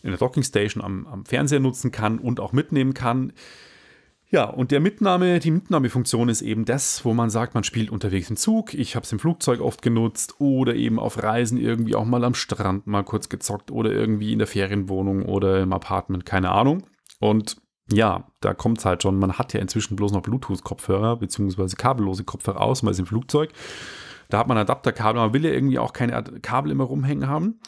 in der Docking Station am, am Fernseher nutzen kann und auch mitnehmen kann. Ja, und der Mitnahme, die Mitnahmefunktion ist eben das, wo man sagt, man spielt unterwegs im Zug. Ich habe es im Flugzeug oft genutzt oder eben auf Reisen irgendwie auch mal am Strand mal kurz gezockt oder irgendwie in der Ferienwohnung oder im Apartment, keine Ahnung. Und ja, da kommt es halt schon. Man hat ja inzwischen bloß noch Bluetooth-Kopfhörer beziehungsweise kabellose Kopfhörer aus, mal ist im Flugzeug. Da hat man Adapterkabel, man will ja irgendwie auch keine Ad- Kabel immer rumhängen haben.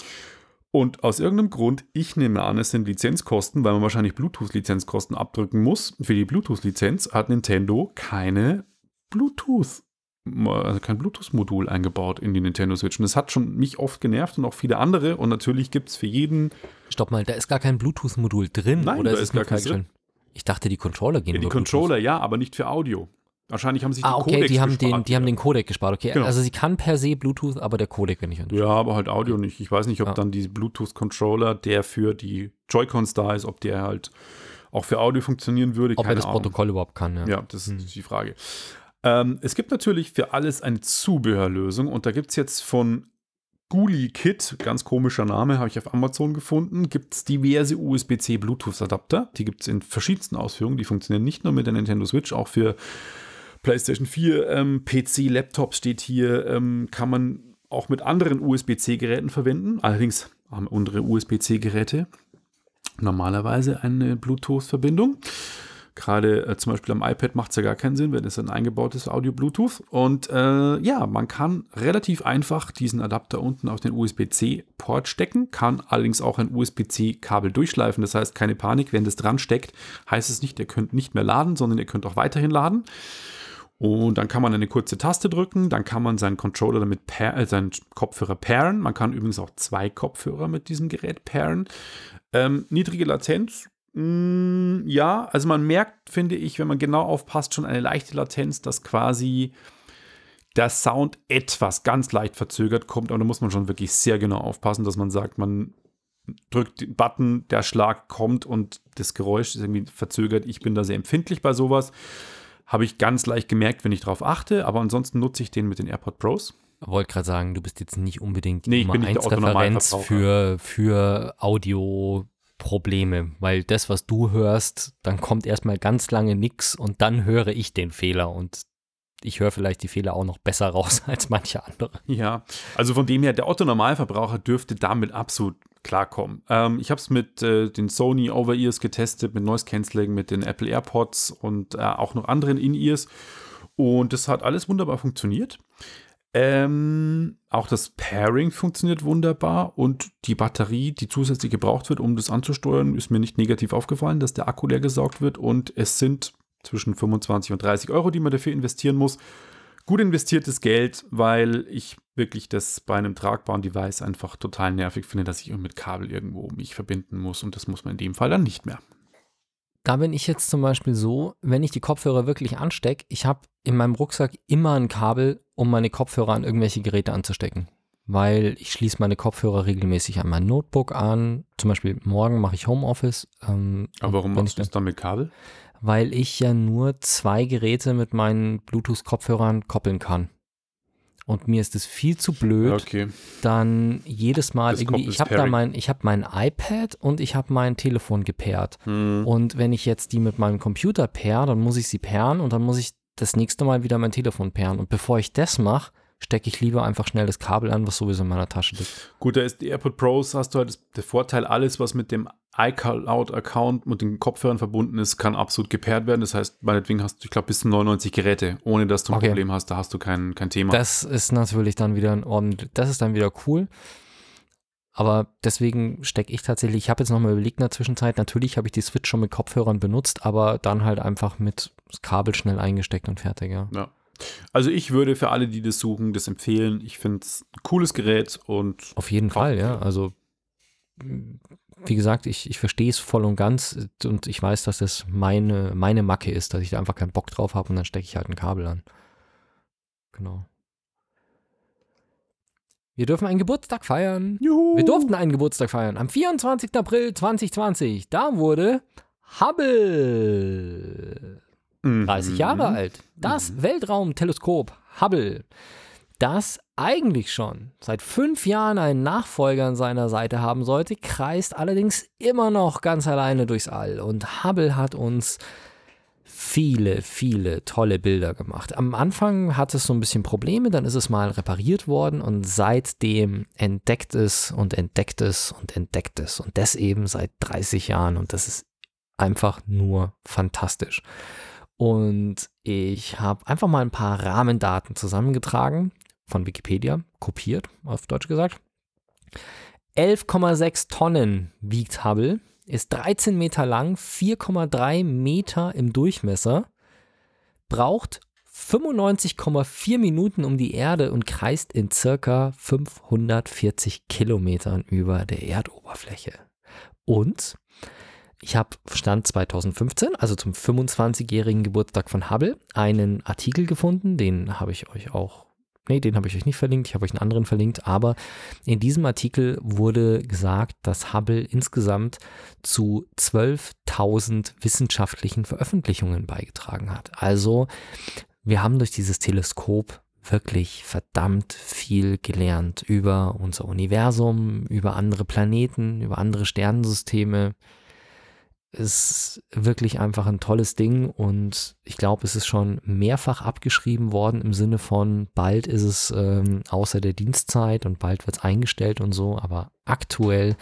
Und aus irgendeinem Grund, ich nehme an, es sind Lizenzkosten, weil man wahrscheinlich Bluetooth-Lizenzkosten abdrücken muss. Für die Bluetooth-Lizenz hat Nintendo keine Bluetooth, also kein Bluetooth-Modul eingebaut in die Nintendo Switch. Und das hat schon mich oft genervt und auch viele andere. Und natürlich gibt es für jeden Stopp mal, da ist gar kein Bluetooth-Modul drin, Nein, oder da ist ist gar freigestellt? Ich dachte, die Controller gehen ja, die über Bluetooth. Controller, ja, aber nicht für Audio. Wahrscheinlich haben sich die Ah, okay, Codecs die haben, den, gespart die haben wieder. den Codec gespart. Okay, Genau. also sie kann per se Bluetooth, aber der Codec wird nicht unterstützt. Ja, aber halt Audio nicht. Ich weiß nicht, ob Ja. dann die Bluetooth-Controller, der für die Joy-Cons da ist, ob der halt auch für Audio funktionieren würde. Ob er das Ahnung. Protokoll überhaupt kann, ja. Ja, das ist die Frage. Ähm, es gibt natürlich für alles eine Zubehörlösung und da gibt es jetzt von Guli Kit, ganz komischer Name, habe ich auf Amazon gefunden, gibt es diverse USB-C Bluetooth-Adapter. Die gibt es in verschiedensten Ausführungen. Die funktionieren nicht nur mit der Nintendo Switch, auch für PlayStation 4, ähm, PC, Laptop steht hier, ähm, kann man auch mit anderen USB-C-Geräten verwenden. Allerdings haben unsere USB-C-Geräte normalerweise eine Bluetooth-Verbindung. Gerade äh, zum Beispiel am iPad macht es ja gar keinen Sinn, wenn es ein eingebautes Audio-Bluetooth. Und äh, ja, man kann relativ einfach diesen Adapter unten auf den USB-C-Port stecken, kann allerdings auch ein USB-C-Kabel durchschleifen. Das heißt, keine Panik, wenn das dran steckt, heißt es nicht, ihr könnt nicht mehr laden, sondern ihr könnt auch weiterhin laden. Und dann kann man eine kurze Taste drücken, dann kann man seinen Controller damit pair, äh, seinen Kopfhörer pairen. Man kann übrigens auch zwei Kopfhörer mit diesem Gerät pairen. Ähm, niedrige Latenz, mh, ja, also man merkt, finde ich, wenn man genau aufpasst, schon eine leichte Latenz, dass quasi der Sound etwas ganz leicht verzögert kommt, aber da muss man schon wirklich sehr genau aufpassen, dass man sagt, man drückt den Button, der Schlag kommt und das Geräusch ist irgendwie verzögert. Ich bin da sehr empfindlich bei sowas. Habe ich ganz leicht gemerkt, wenn ich darauf achte, aber ansonsten nutze ich den mit den AirPod Pros. Wollte gerade sagen, du bist jetzt nicht unbedingt die Nee, ich Nummer bin nicht der 1 Otto Referenz Normalverbraucher. für, für Audio-Probleme, weil das, was du hörst, dann kommt erstmal ganz lange nix und dann höre ich den Fehler und ich höre vielleicht die Fehler auch noch besser raus als manche andere. Ja, also von dem her, der Otto-Normalverbraucher dürfte damit absolut klarkommen. Ähm, ich habe es mit äh, den Sony Over-Ears getestet, mit Noise Cancelling, mit den Apple AirPods und äh, auch noch anderen In-Ears. Und das hat alles wunderbar funktioniert. Ähm, auch das Pairing funktioniert wunderbar und die Batterie, die zusätzlich gebraucht wird, um das anzusteuern, ist mir nicht negativ aufgefallen, dass der Akku leer gesaugt wird und es sind zwischen 25 und 30 Euro, die man dafür investieren muss. Gut investiertes Geld, weil ich wirklich das bei einem tragbaren Device einfach total nervig finde, dass ich mit Kabel irgendwo mich verbinden muss und das muss man in dem Fall dann nicht mehr. Da bin ich jetzt zum Beispiel so, wenn ich die Kopfhörer wirklich anstecke, ich habe in meinem Rucksack immer ein Kabel, um meine Kopfhörer an irgendwelche Geräte anzustecken. Weil ich schließe meine Kopfhörer regelmäßig an mein Notebook an. Zum Beispiel morgen mache ich Homeoffice. Ähm, Aber warum machst ich du das dann mit Kabel? weil ich ja nur zwei Geräte mit meinen Bluetooth-Kopfhörern koppeln kann. Und mir ist es viel zu blöd, Okay. dann jedes Mal Das irgendwie, ich habe da mein, ich habe mein iPad und ich habe mein Telefon gepaart. Hm. Und wenn ich jetzt die mit meinem Computer pair, dann muss ich sie pairen und dann muss ich das nächste Mal wieder mein Telefon pairen. Und bevor ich das mache, stecke ich lieber einfach schnell das Kabel an, was sowieso in meiner Tasche liegt. Gut, da ist die AirPod Pros, hast du halt das, der Vorteil, alles, was mit dem iCloud-Account mit den Kopfhörern verbunden ist, kann absolut gepaart werden. Das heißt, meinetwegen hast du, ich glaube, bis zu 99 Geräte, ohne dass du ein Okay. Problem hast. Da hast du kein, kein Thema. Das ist natürlich dann wieder ein ordentlich, das ist dann wieder cool. Aber deswegen stecke ich tatsächlich, ich habe jetzt nochmal überlegt in der Zwischenzeit, natürlich habe ich die Switch schon mit Kopfhörern benutzt, aber dann halt einfach mit Kabel schnell eingesteckt und fertig, ja. ja. Also ich würde für alle, die das suchen, das empfehlen. Ich finde es ein cooles Gerät und Auf jeden Fall, ja. Also, wie gesagt, ich, ich verstehe es voll und ganz und ich weiß, dass das meine, meine Macke ist, dass ich da einfach keinen Bock drauf habe und dann stecke ich halt ein Kabel an. Genau. Wir dürfen einen Geburtstag feiern. Juhu. Wir durften einen Geburtstag feiern. Am 24. April 2020. Da wurde Hubble 30 Mhm. Jahre alt. Das Weltraumteleskop Hubble, das eigentlich schon seit fünf Jahren einen Nachfolger an seiner Seite haben sollte, kreist allerdings immer noch ganz alleine durchs All. Und Hubble hat uns viele, viele tolle Bilder gemacht. Am Anfang hat es so ein bisschen Probleme, dann ist es mal repariert worden und seitdem entdeckt es und entdeckt es und entdeckt es und das eben seit 30 Jahren und das ist einfach nur fantastisch. Und ich habe einfach mal ein paar Rahmendaten zusammengetragen von Wikipedia, kopiert, auf Deutsch gesagt. 11,6 Tonnen wiegt Hubble, ist 13 Meter lang, 4,3 Meter im Durchmesser, braucht 95,4 Minuten um die Erde und kreist in circa 540 Kilometern über der Erdoberfläche. Und ich habe Stand 2015, also zum 25-jährigen Geburtstag von Hubble, einen Artikel gefunden, den habe ich euch auch, nee, den habe ich euch nicht verlinkt, ich habe euch einen anderen verlinkt, aber in diesem Artikel wurde gesagt, dass Hubble insgesamt zu 12.000 wissenschaftlichen Veröffentlichungen beigetragen hat. Also wir haben durch dieses Teleskop wirklich verdammt viel gelernt über unser Universum, über andere Planeten, über andere Sternensysteme. Ist wirklich einfach ein tolles Ding und ich glaube, es ist schon mehrfach abgeschrieben worden im Sinne von, bald ist es ähm, außer der Dienstzeit und bald wird es eingestellt und so, aber aktuell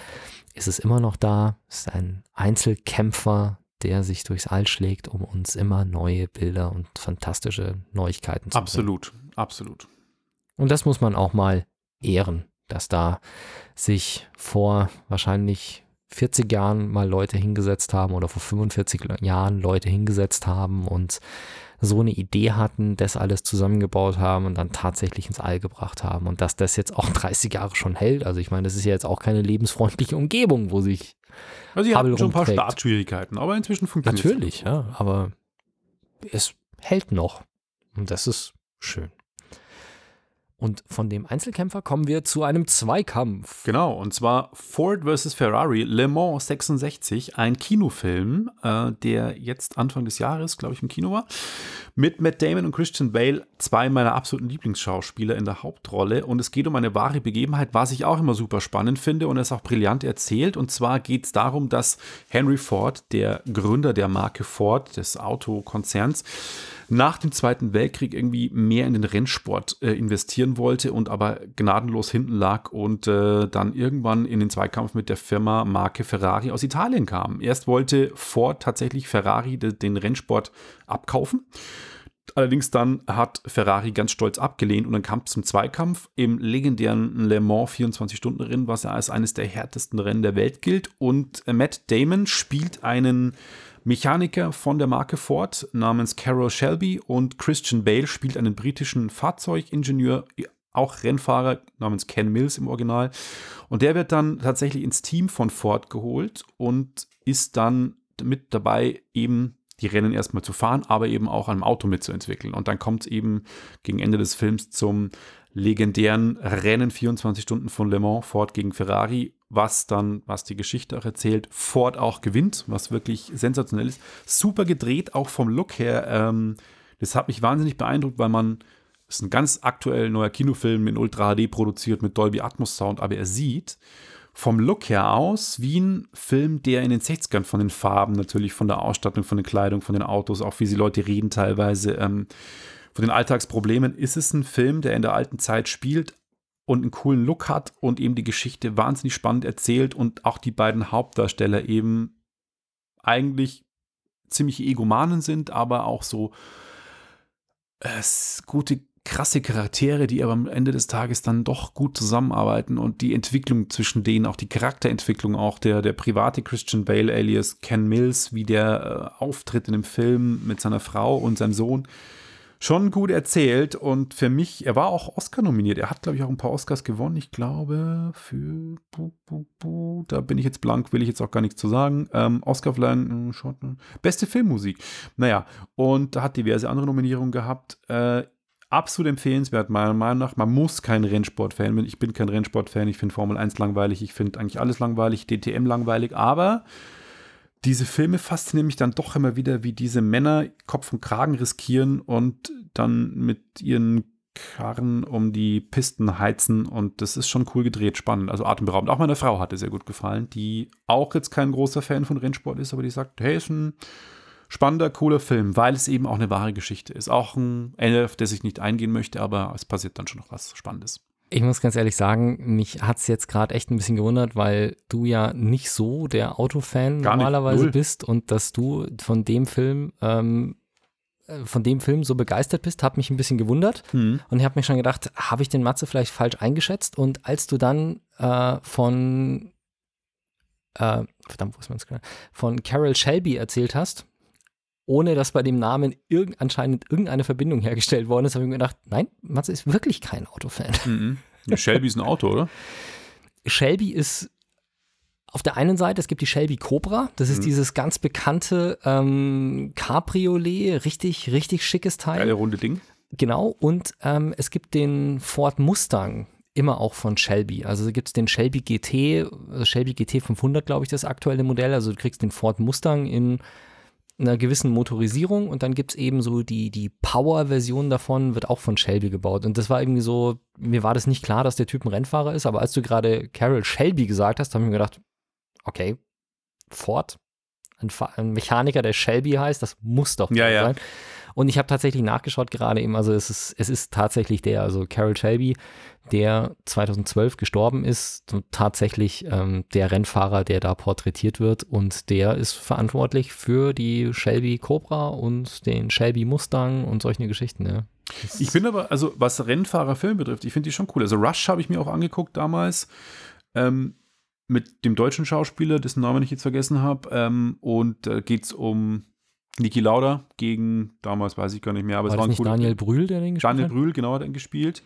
ist es immer noch da. Es ist ein Einzelkämpfer, der sich durchs All schlägt, um uns immer neue Bilder und fantastische Neuigkeiten zu bringen. Absolut, absolut. Und das muss man auch mal ehren, dass da sich vor wahrscheinlich 40 Jahren mal Leute hingesetzt haben oder vor 45 Jahren Leute hingesetzt haben und so eine Idee hatten, das alles zusammengebaut haben und dann tatsächlich ins All gebracht haben. Und dass das jetzt auch 30 Jahre schon hält. Also ich meine, das ist ja jetzt auch keine lebensfreundliche Umgebung, wo sich Also ihr Hubble habt schon ein paar. Startschwierigkeiten, aber inzwischen funktioniert Natürlich, ja, aber es hält noch. Und das ist schön. Und von dem Einzelkämpfer kommen wir zu einem Zweikampf. Genau, und zwar Ford vs. Ferrari Le Mans 66, ein Kinofilm, äh, der jetzt Anfang des Jahres, glaube ich, im Kino war, mit Matt Damon und Christian Bale, zwei meiner absoluten Lieblingsschauspieler in der Hauptrolle. Und es geht um eine wahre Begebenheit, was ich auch immer super spannend finde und es auch brillant erzählt. Und zwar geht es darum, dass Henry Ford, der Gründer der Marke Ford, des Autokonzerns, nach dem Zweiten Weltkrieg irgendwie mehr in den Rennsport äh, investieren wollte und aber gnadenlos hinten lag und äh, dann irgendwann in den Zweikampf mit der Firma Marke Ferrari aus Italien kam. Erst wollte Ford tatsächlich Ferrari de, den Rennsport abkaufen. Allerdings dann hat Ferrari ganz stolz abgelehnt und dann kam es zum Zweikampf im legendären Le Mans 24-Stunden-Rennen, was ja als eines der härtesten Rennen der Welt gilt. Und äh, Matt Damon spielt einen Mechaniker von der Marke Ford namens Carol Shelby und Christian Bale spielt einen britischen Fahrzeugingenieur, auch Rennfahrer namens Ken Mills im Original. Und der wird dann tatsächlich ins Team von Ford geholt und ist dann mit dabei, eben die Rennen erstmal zu fahren, aber eben auch am Auto mitzuentwickeln. Und dann kommt es eben gegen Ende des Films zum legendären Rennen 24 Stunden von Le Mans, Ford gegen Ferrari, was dann, was die Geschichte auch erzählt, Ford auch gewinnt, was wirklich sensationell ist. Super gedreht, auch vom Look her. Ähm, das hat mich wahnsinnig beeindruckt, weil man, das ist ein ganz aktuell neuer Kinofilm in Ultra HD produziert mit Dolby Atmos Sound, aber er sieht vom Look her aus wie ein Film, der in den 60ern von den Farben, natürlich von der Ausstattung, von der Kleidung, von den Autos, auch wie sie Leute reden teilweise, ähm, von den Alltagsproblemen, ist es ein Film, der in der alten Zeit spielt, und einen coolen Look hat und eben die Geschichte wahnsinnig spannend erzählt und auch die beiden Hauptdarsteller eben eigentlich ziemlich Egomanen sind, aber auch so äh, gute, krasse Charaktere, die aber am Ende des Tages dann doch gut zusammenarbeiten und die Entwicklung zwischen denen, auch die Charakterentwicklung, auch der, der private Christian Bale alias Ken Mills, wie der äh, auftritt in dem Film mit seiner Frau und seinem Sohn, schon gut erzählt und für mich, er war auch Oscar nominiert. Er hat, glaube ich, auch ein paar Oscars gewonnen. Ich glaube, für, bu, bu, bu, da bin ich jetzt blank, will ich jetzt auch gar nichts zu sagen. Ähm, Oscar verleihen, äh, beste Filmmusik. Naja, und da hat diverse andere Nominierungen gehabt. Äh, absolut empfehlenswert, meiner Meinung nach. Man muss kein Rennsport-Fan werden. Ich bin kein Rennsport-Fan. Ich finde Formel 1 langweilig. Ich finde eigentlich alles langweilig. DTM langweilig. Aber diese Filme faszinieren mich dann doch immer wieder, wie diese Männer Kopf und Kragen riskieren und dann mit ihren Karren um die Pisten heizen und das ist schon cool gedreht, spannend, also atemberaubend. Auch meine Frau hatte sehr gut gefallen, die auch jetzt kein großer Fan von Rennsport ist, aber die sagt, hey, ist ein spannender, cooler Film, weil es eben auch eine wahre Geschichte ist. Auch ein Ende, auf das ich nicht eingehen möchte, aber es passiert dann schon noch was Spannendes. Ich muss ganz ehrlich sagen, mich hat es jetzt gerade echt ein bisschen gewundert, weil du ja nicht so der Autofan Gar nicht, normalerweise null. bist und dass du von dem Film, ähm, äh, von dem Film so begeistert bist, hat mich ein bisschen gewundert. Hm. Und ich habe mir schon gedacht, habe ich den Matze vielleicht falsch eingeschätzt? Und als du dann äh, von, äh, verdammt, wo ist mein Screen? Von Carol Shelby erzählt hast, ohne dass bei dem Namen irgend, anscheinend irgendeine Verbindung hergestellt worden ist, habe ich mir gedacht, nein, Matze ist wirklich kein Autofan. Mhm. Ja, Shelby ist ein Auto, oder? Shelby ist auf der einen Seite, es gibt die Shelby Cobra, das ist Mhm. dieses ganz bekannte ähm, Cabriolet, richtig, richtig schickes Teil. Geile runde Ding. Genau, und ähm, es gibt den Ford Mustang, immer auch von Shelby. Also gibt es den Shelby GT, also Shelby GT 500, glaube ich, das aktuelle Modell. Also du kriegst den Ford Mustang in einer gewissen Motorisierung und dann gibt es eben so die, die Power-Version davon, wird auch von Shelby gebaut. Und das war irgendwie so, mir war das nicht klar, dass der Typ ein Rennfahrer ist, aber als du gerade Carol Shelby gesagt hast, habe ich mir gedacht, okay, Ford, ein, Fa- ein Mechaniker, der Shelby heißt, das muss doch Ja, ja. sein. Und ich habe tatsächlich nachgeschaut gerade eben, also es ist, es ist tatsächlich der, also Carol Shelby, der 2012 gestorben ist, tatsächlich ähm, der Rennfahrer, der da porträtiert wird und der ist verantwortlich für die Shelby Cobra und den Shelby Mustang und solche Geschichten, ja. Ich bin aber, also was Rennfahrerfilme betrifft, ich finde die schon cool. Also Rush habe ich mir auch angeguckt damals. Ähm, mit dem deutschen Schauspieler, dessen Namen ich jetzt vergessen habe. Ähm, und da geht es um Niki Lauda gegen, damals weiß ich gar nicht mehr, aber war es war das ein nicht Daniel Brühl, der den gespielt Daniel hat? Brühl, genau, hat er gespielt.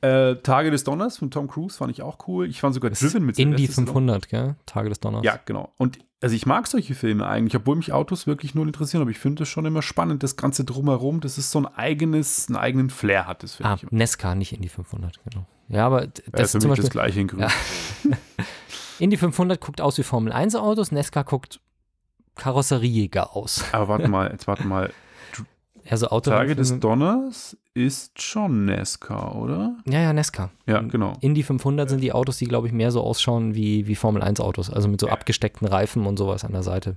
Äh, Tage des Donners von Tom Cruise fand ich auch cool. Ich fand sogar Das ist Driven mit Indy Stallone. 500, gell? Tage des Donners. Ja, genau. Und also ich mag solche Filme eigentlich, obwohl mich Autos wirklich null interessieren, aber ich finde es schon immer spannend, das Ganze drumherum, das ist so ein eigenes, einen eigenen Flair hat das, finde Ah, ich. immer. Nesca, nicht Indy 500, genau. Ja, aber d- Ja, das für zum mich Beispiel, das gleiche in grün. Ja. Indy 500 guckt aus wie Formel 1 Autos, Nesca guckt karosseriejäger aus. Aber warte mal, jetzt warte mal. Also Auto Tage des Donners ist schon NASCAR, oder? Ja, ja, Nesca. Ja, genau. Indy 500 sind die Autos, die, glaube ich, mehr so ausschauen wie, wie Formel 1 Autos. Also mit so Ja. abgesteckten Reifen und sowas an der Seite.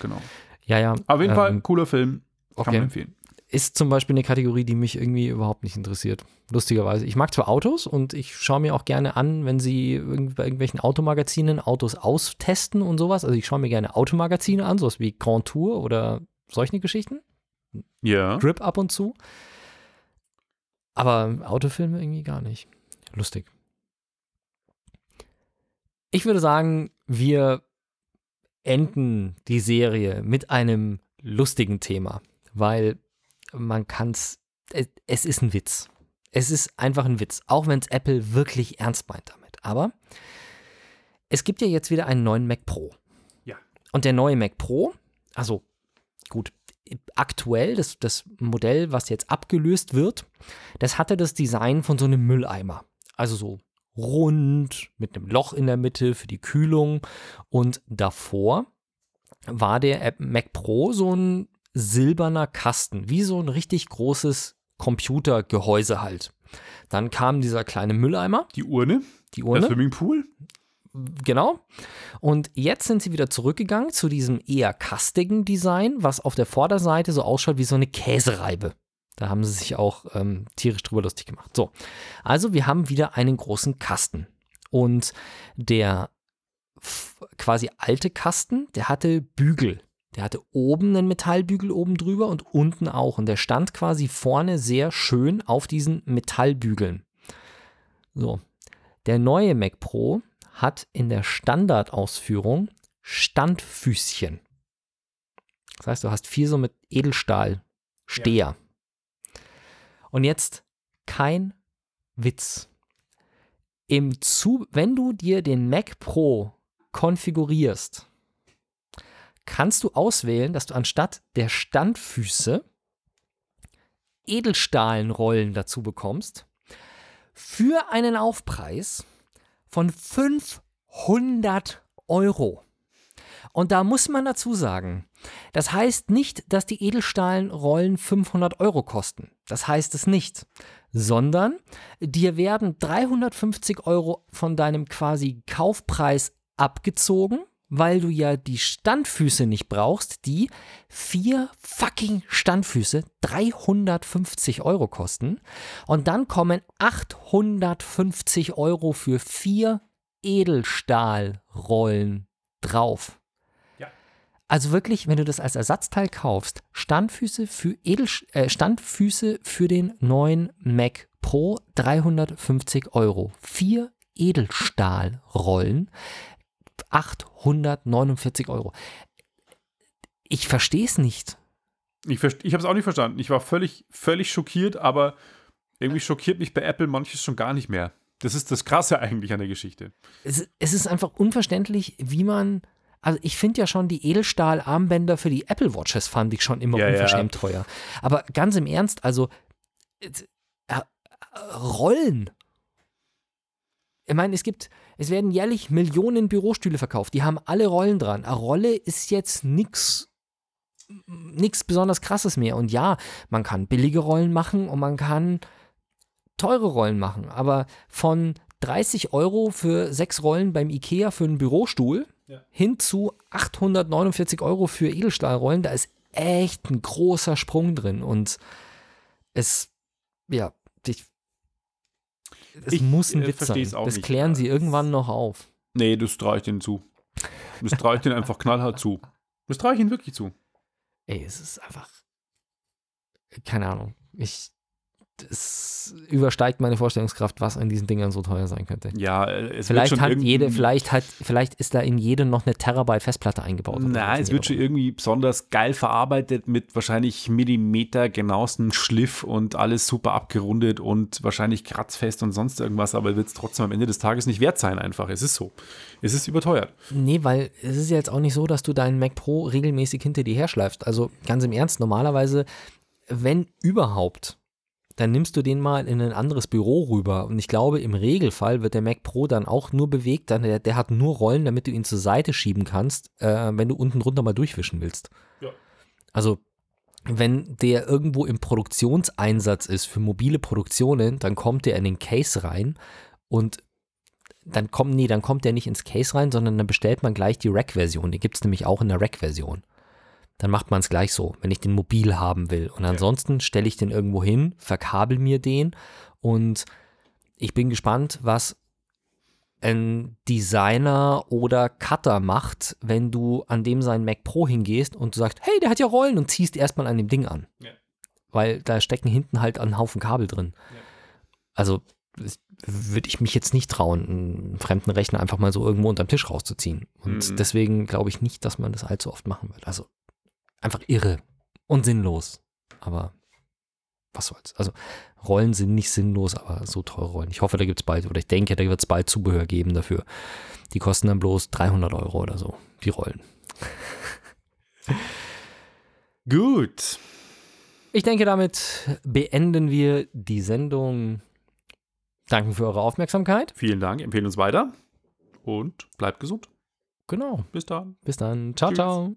genau. Ja, ja. Auf jeden ähm, Fall, cooler Film. Kann okay. man empfehlen. Ist zum Beispiel eine Kategorie, die mich irgendwie überhaupt nicht interessiert. Lustigerweise. Ich mag zwar Autos und ich schaue mir auch gerne an, wenn sie bei irgendwelchen Automagazinen Autos austesten und sowas. Also ich schaue mir gerne Automagazine an, sowas wie Grand Tour oder solche Geschichten. Ja. Grip ab und zu. Aber Autofilme irgendwie gar nicht. Lustig. Ich würde sagen, wir enden die Serie mit einem lustigen Thema, weil man kann es, es ist ein Witz. Es ist einfach ein Witz, auch wenn es Apple wirklich ernst meint damit. Aber es gibt ja jetzt wieder einen neuen Mac Pro. Ja. Und der neue Mac Pro, also gut, aktuell, das, das Modell, was jetzt abgelöst wird, das hatte das Design von so einem Mülleimer. Also so rund, mit einem Loch in der Mitte für die Kühlung. Und davor war der Mac Pro so ein silberner Kasten, wie so ein richtig großes Computergehäuse halt. Dann kam dieser kleine Mülleimer, Die Urne, die der Urne. Swimmingpool. Genau. Und jetzt sind sie wieder zurückgegangen zu diesem eher kastigen Design, was auf der Vorderseite so ausschaut wie so eine Käsereibe. Da haben sie sich auch ähm, tierisch drüber lustig gemacht. So, also wir haben wieder einen großen Kasten. Und der quasi alte Kasten, der hatte Bügel. Der hatte oben einen Metallbügel oben drüber und unten auch. Und der stand quasi vorne sehr schön auf diesen Metallbügeln. So, der neue Mac Pro hat in der Standardausführung Standfüßchen. Das heißt, du hast vier so mit Edelstahl Steher. Und jetzt kein Witz. Im Zu wenn du dir den Mac Pro konfigurierst, kannst du auswählen, dass du anstatt der Standfüße Edelstahlenrollen dazu bekommst für einen Aufpreis von 500 Euro. Und da muss man dazu sagen, das heißt nicht, dass die Edelstahlenrollen 500 Euro kosten. Das heißt es nicht. Sondern dir werden 350 Euro von deinem quasi Kaufpreis abgezogen, weil du ja die Standfüße nicht brauchst, die vier fucking Standfüße 350 Euro kosten. Und dann kommen 850 Euro für vier Edelstahlrollen drauf. Also wirklich, wenn du das als Ersatzteil kaufst, Standfüße für Edel, äh, Standfüße für den neuen Mac Pro 350 Euro. Vier Edelstahlrollen, 849 Euro. Ich verstehe es nicht. Ich, ich habe es auch nicht verstanden. Ich war völlig, völlig schockiert, aber irgendwie schockiert mich bei Apple manches schon gar nicht mehr. Das ist das Krasse eigentlich an der Geschichte. Es, es ist einfach unverständlich, wie man. Also ich finde ja schon die Edelstahl-Armbänder für die Apple Watches fand ich schon immer Ja, ja. unverschämt teuer. Aber ganz im Ernst, also äh, äh, Rollen. Ich meine, es gibt, es werden jährlich Millionen Bürostühle verkauft. Die haben alle Rollen dran. Eine Rolle ist jetzt nichts nichts besonders krasses mehr. Und ja, man kann billige Rollen machen und man kann teure Rollen machen. Aber von 30 Euro für sechs Rollen beim IKEA für einen Bürostuhl Ja. hin zu 849 Euro für Edelstahlrollen, da ist echt ein großer Sprung drin. Und es, ja, es Ich, muss ein äh, Witz sein. auch Das nicht. klären sie irgendwann noch auf. Nee, das traue ich denen zu. Das traue ich denen einfach knallhart zu. Das traue ich ihnen wirklich zu. Ey, es ist einfach. Keine Ahnung. Ich. Es übersteigt meine Vorstellungskraft, was an diesen Dingern so teuer sein könnte. Ja, äh, es Vielleicht wird schon hat jede, vielleicht hat, vielleicht ist da in jedem noch eine Terabyte Festplatte eingebaut. sowas es wird schon irgendwie besonders geil verarbeitet mit wahrscheinlich Millimeter genauesten Schliff und alles super abgerundet und wahrscheinlich kratzfest und sonst irgendwas, aber wird es trotzdem am Ende des Tages nicht wert sein einfach. Es ist so. Es ist überteuert. Nee, weil es ist ja jetzt auch nicht so, dass du deinen Mac Pro regelmäßig hinter dir herschleifst. Also ganz im Ernst, normalerweise, wenn überhaupt, dann nimmst du den mal in ein anderes Büro rüber. Und ich glaube, im Regelfall wird der Mac Pro dann auch nur bewegt, dann der, der hat nur Rollen, damit du ihn zur Seite schieben kannst, äh, wenn du unten drunter mal durchwischen willst. Ja. Also wenn der irgendwo im Produktionseinsatz ist für mobile Produktionen, dann kommt der in den Case rein und dann kommt, nee, dann kommt der nicht ins Case rein, sondern dann bestellt man gleich die Rack-Version. Die gibt es nämlich auch in der Rack-Version. Dann macht man es gleich so, wenn ich den mobil haben will. Und ansonsten stelle ich den irgendwo hin, verkabel mir den und ich bin gespannt, was ein Designer oder Cutter macht, wenn du an dem seinen Mac Pro hingehst und du sagst, hey, der hat ja Rollen und ziehst erstmal an dem Ding an. Ja. Weil da stecken hinten halt ein Haufen Kabel drin. Ja. Also würde ich mich jetzt nicht trauen, einen fremden Rechner einfach mal so irgendwo unterm Tisch rauszuziehen. Und Mhm. deswegen glaube ich nicht, dass man das allzu oft machen wird. Also einfach irre und sinnlos. Aber was soll's. Also Rollen sind nicht sinnlos, aber so teure Rollen. Ich hoffe, da gibt es bald, oder ich denke, da wird es bald Zubehör geben dafür. Die kosten dann bloß 300 Euro oder so, die Rollen. Gut. Ich denke, damit beenden wir die Sendung. Danke für eure Aufmerksamkeit. Vielen Dank. Empfehlen uns weiter und bleibt gesund. Genau. Bis dann. Bis dann. Ciao, Tschüss. ciao.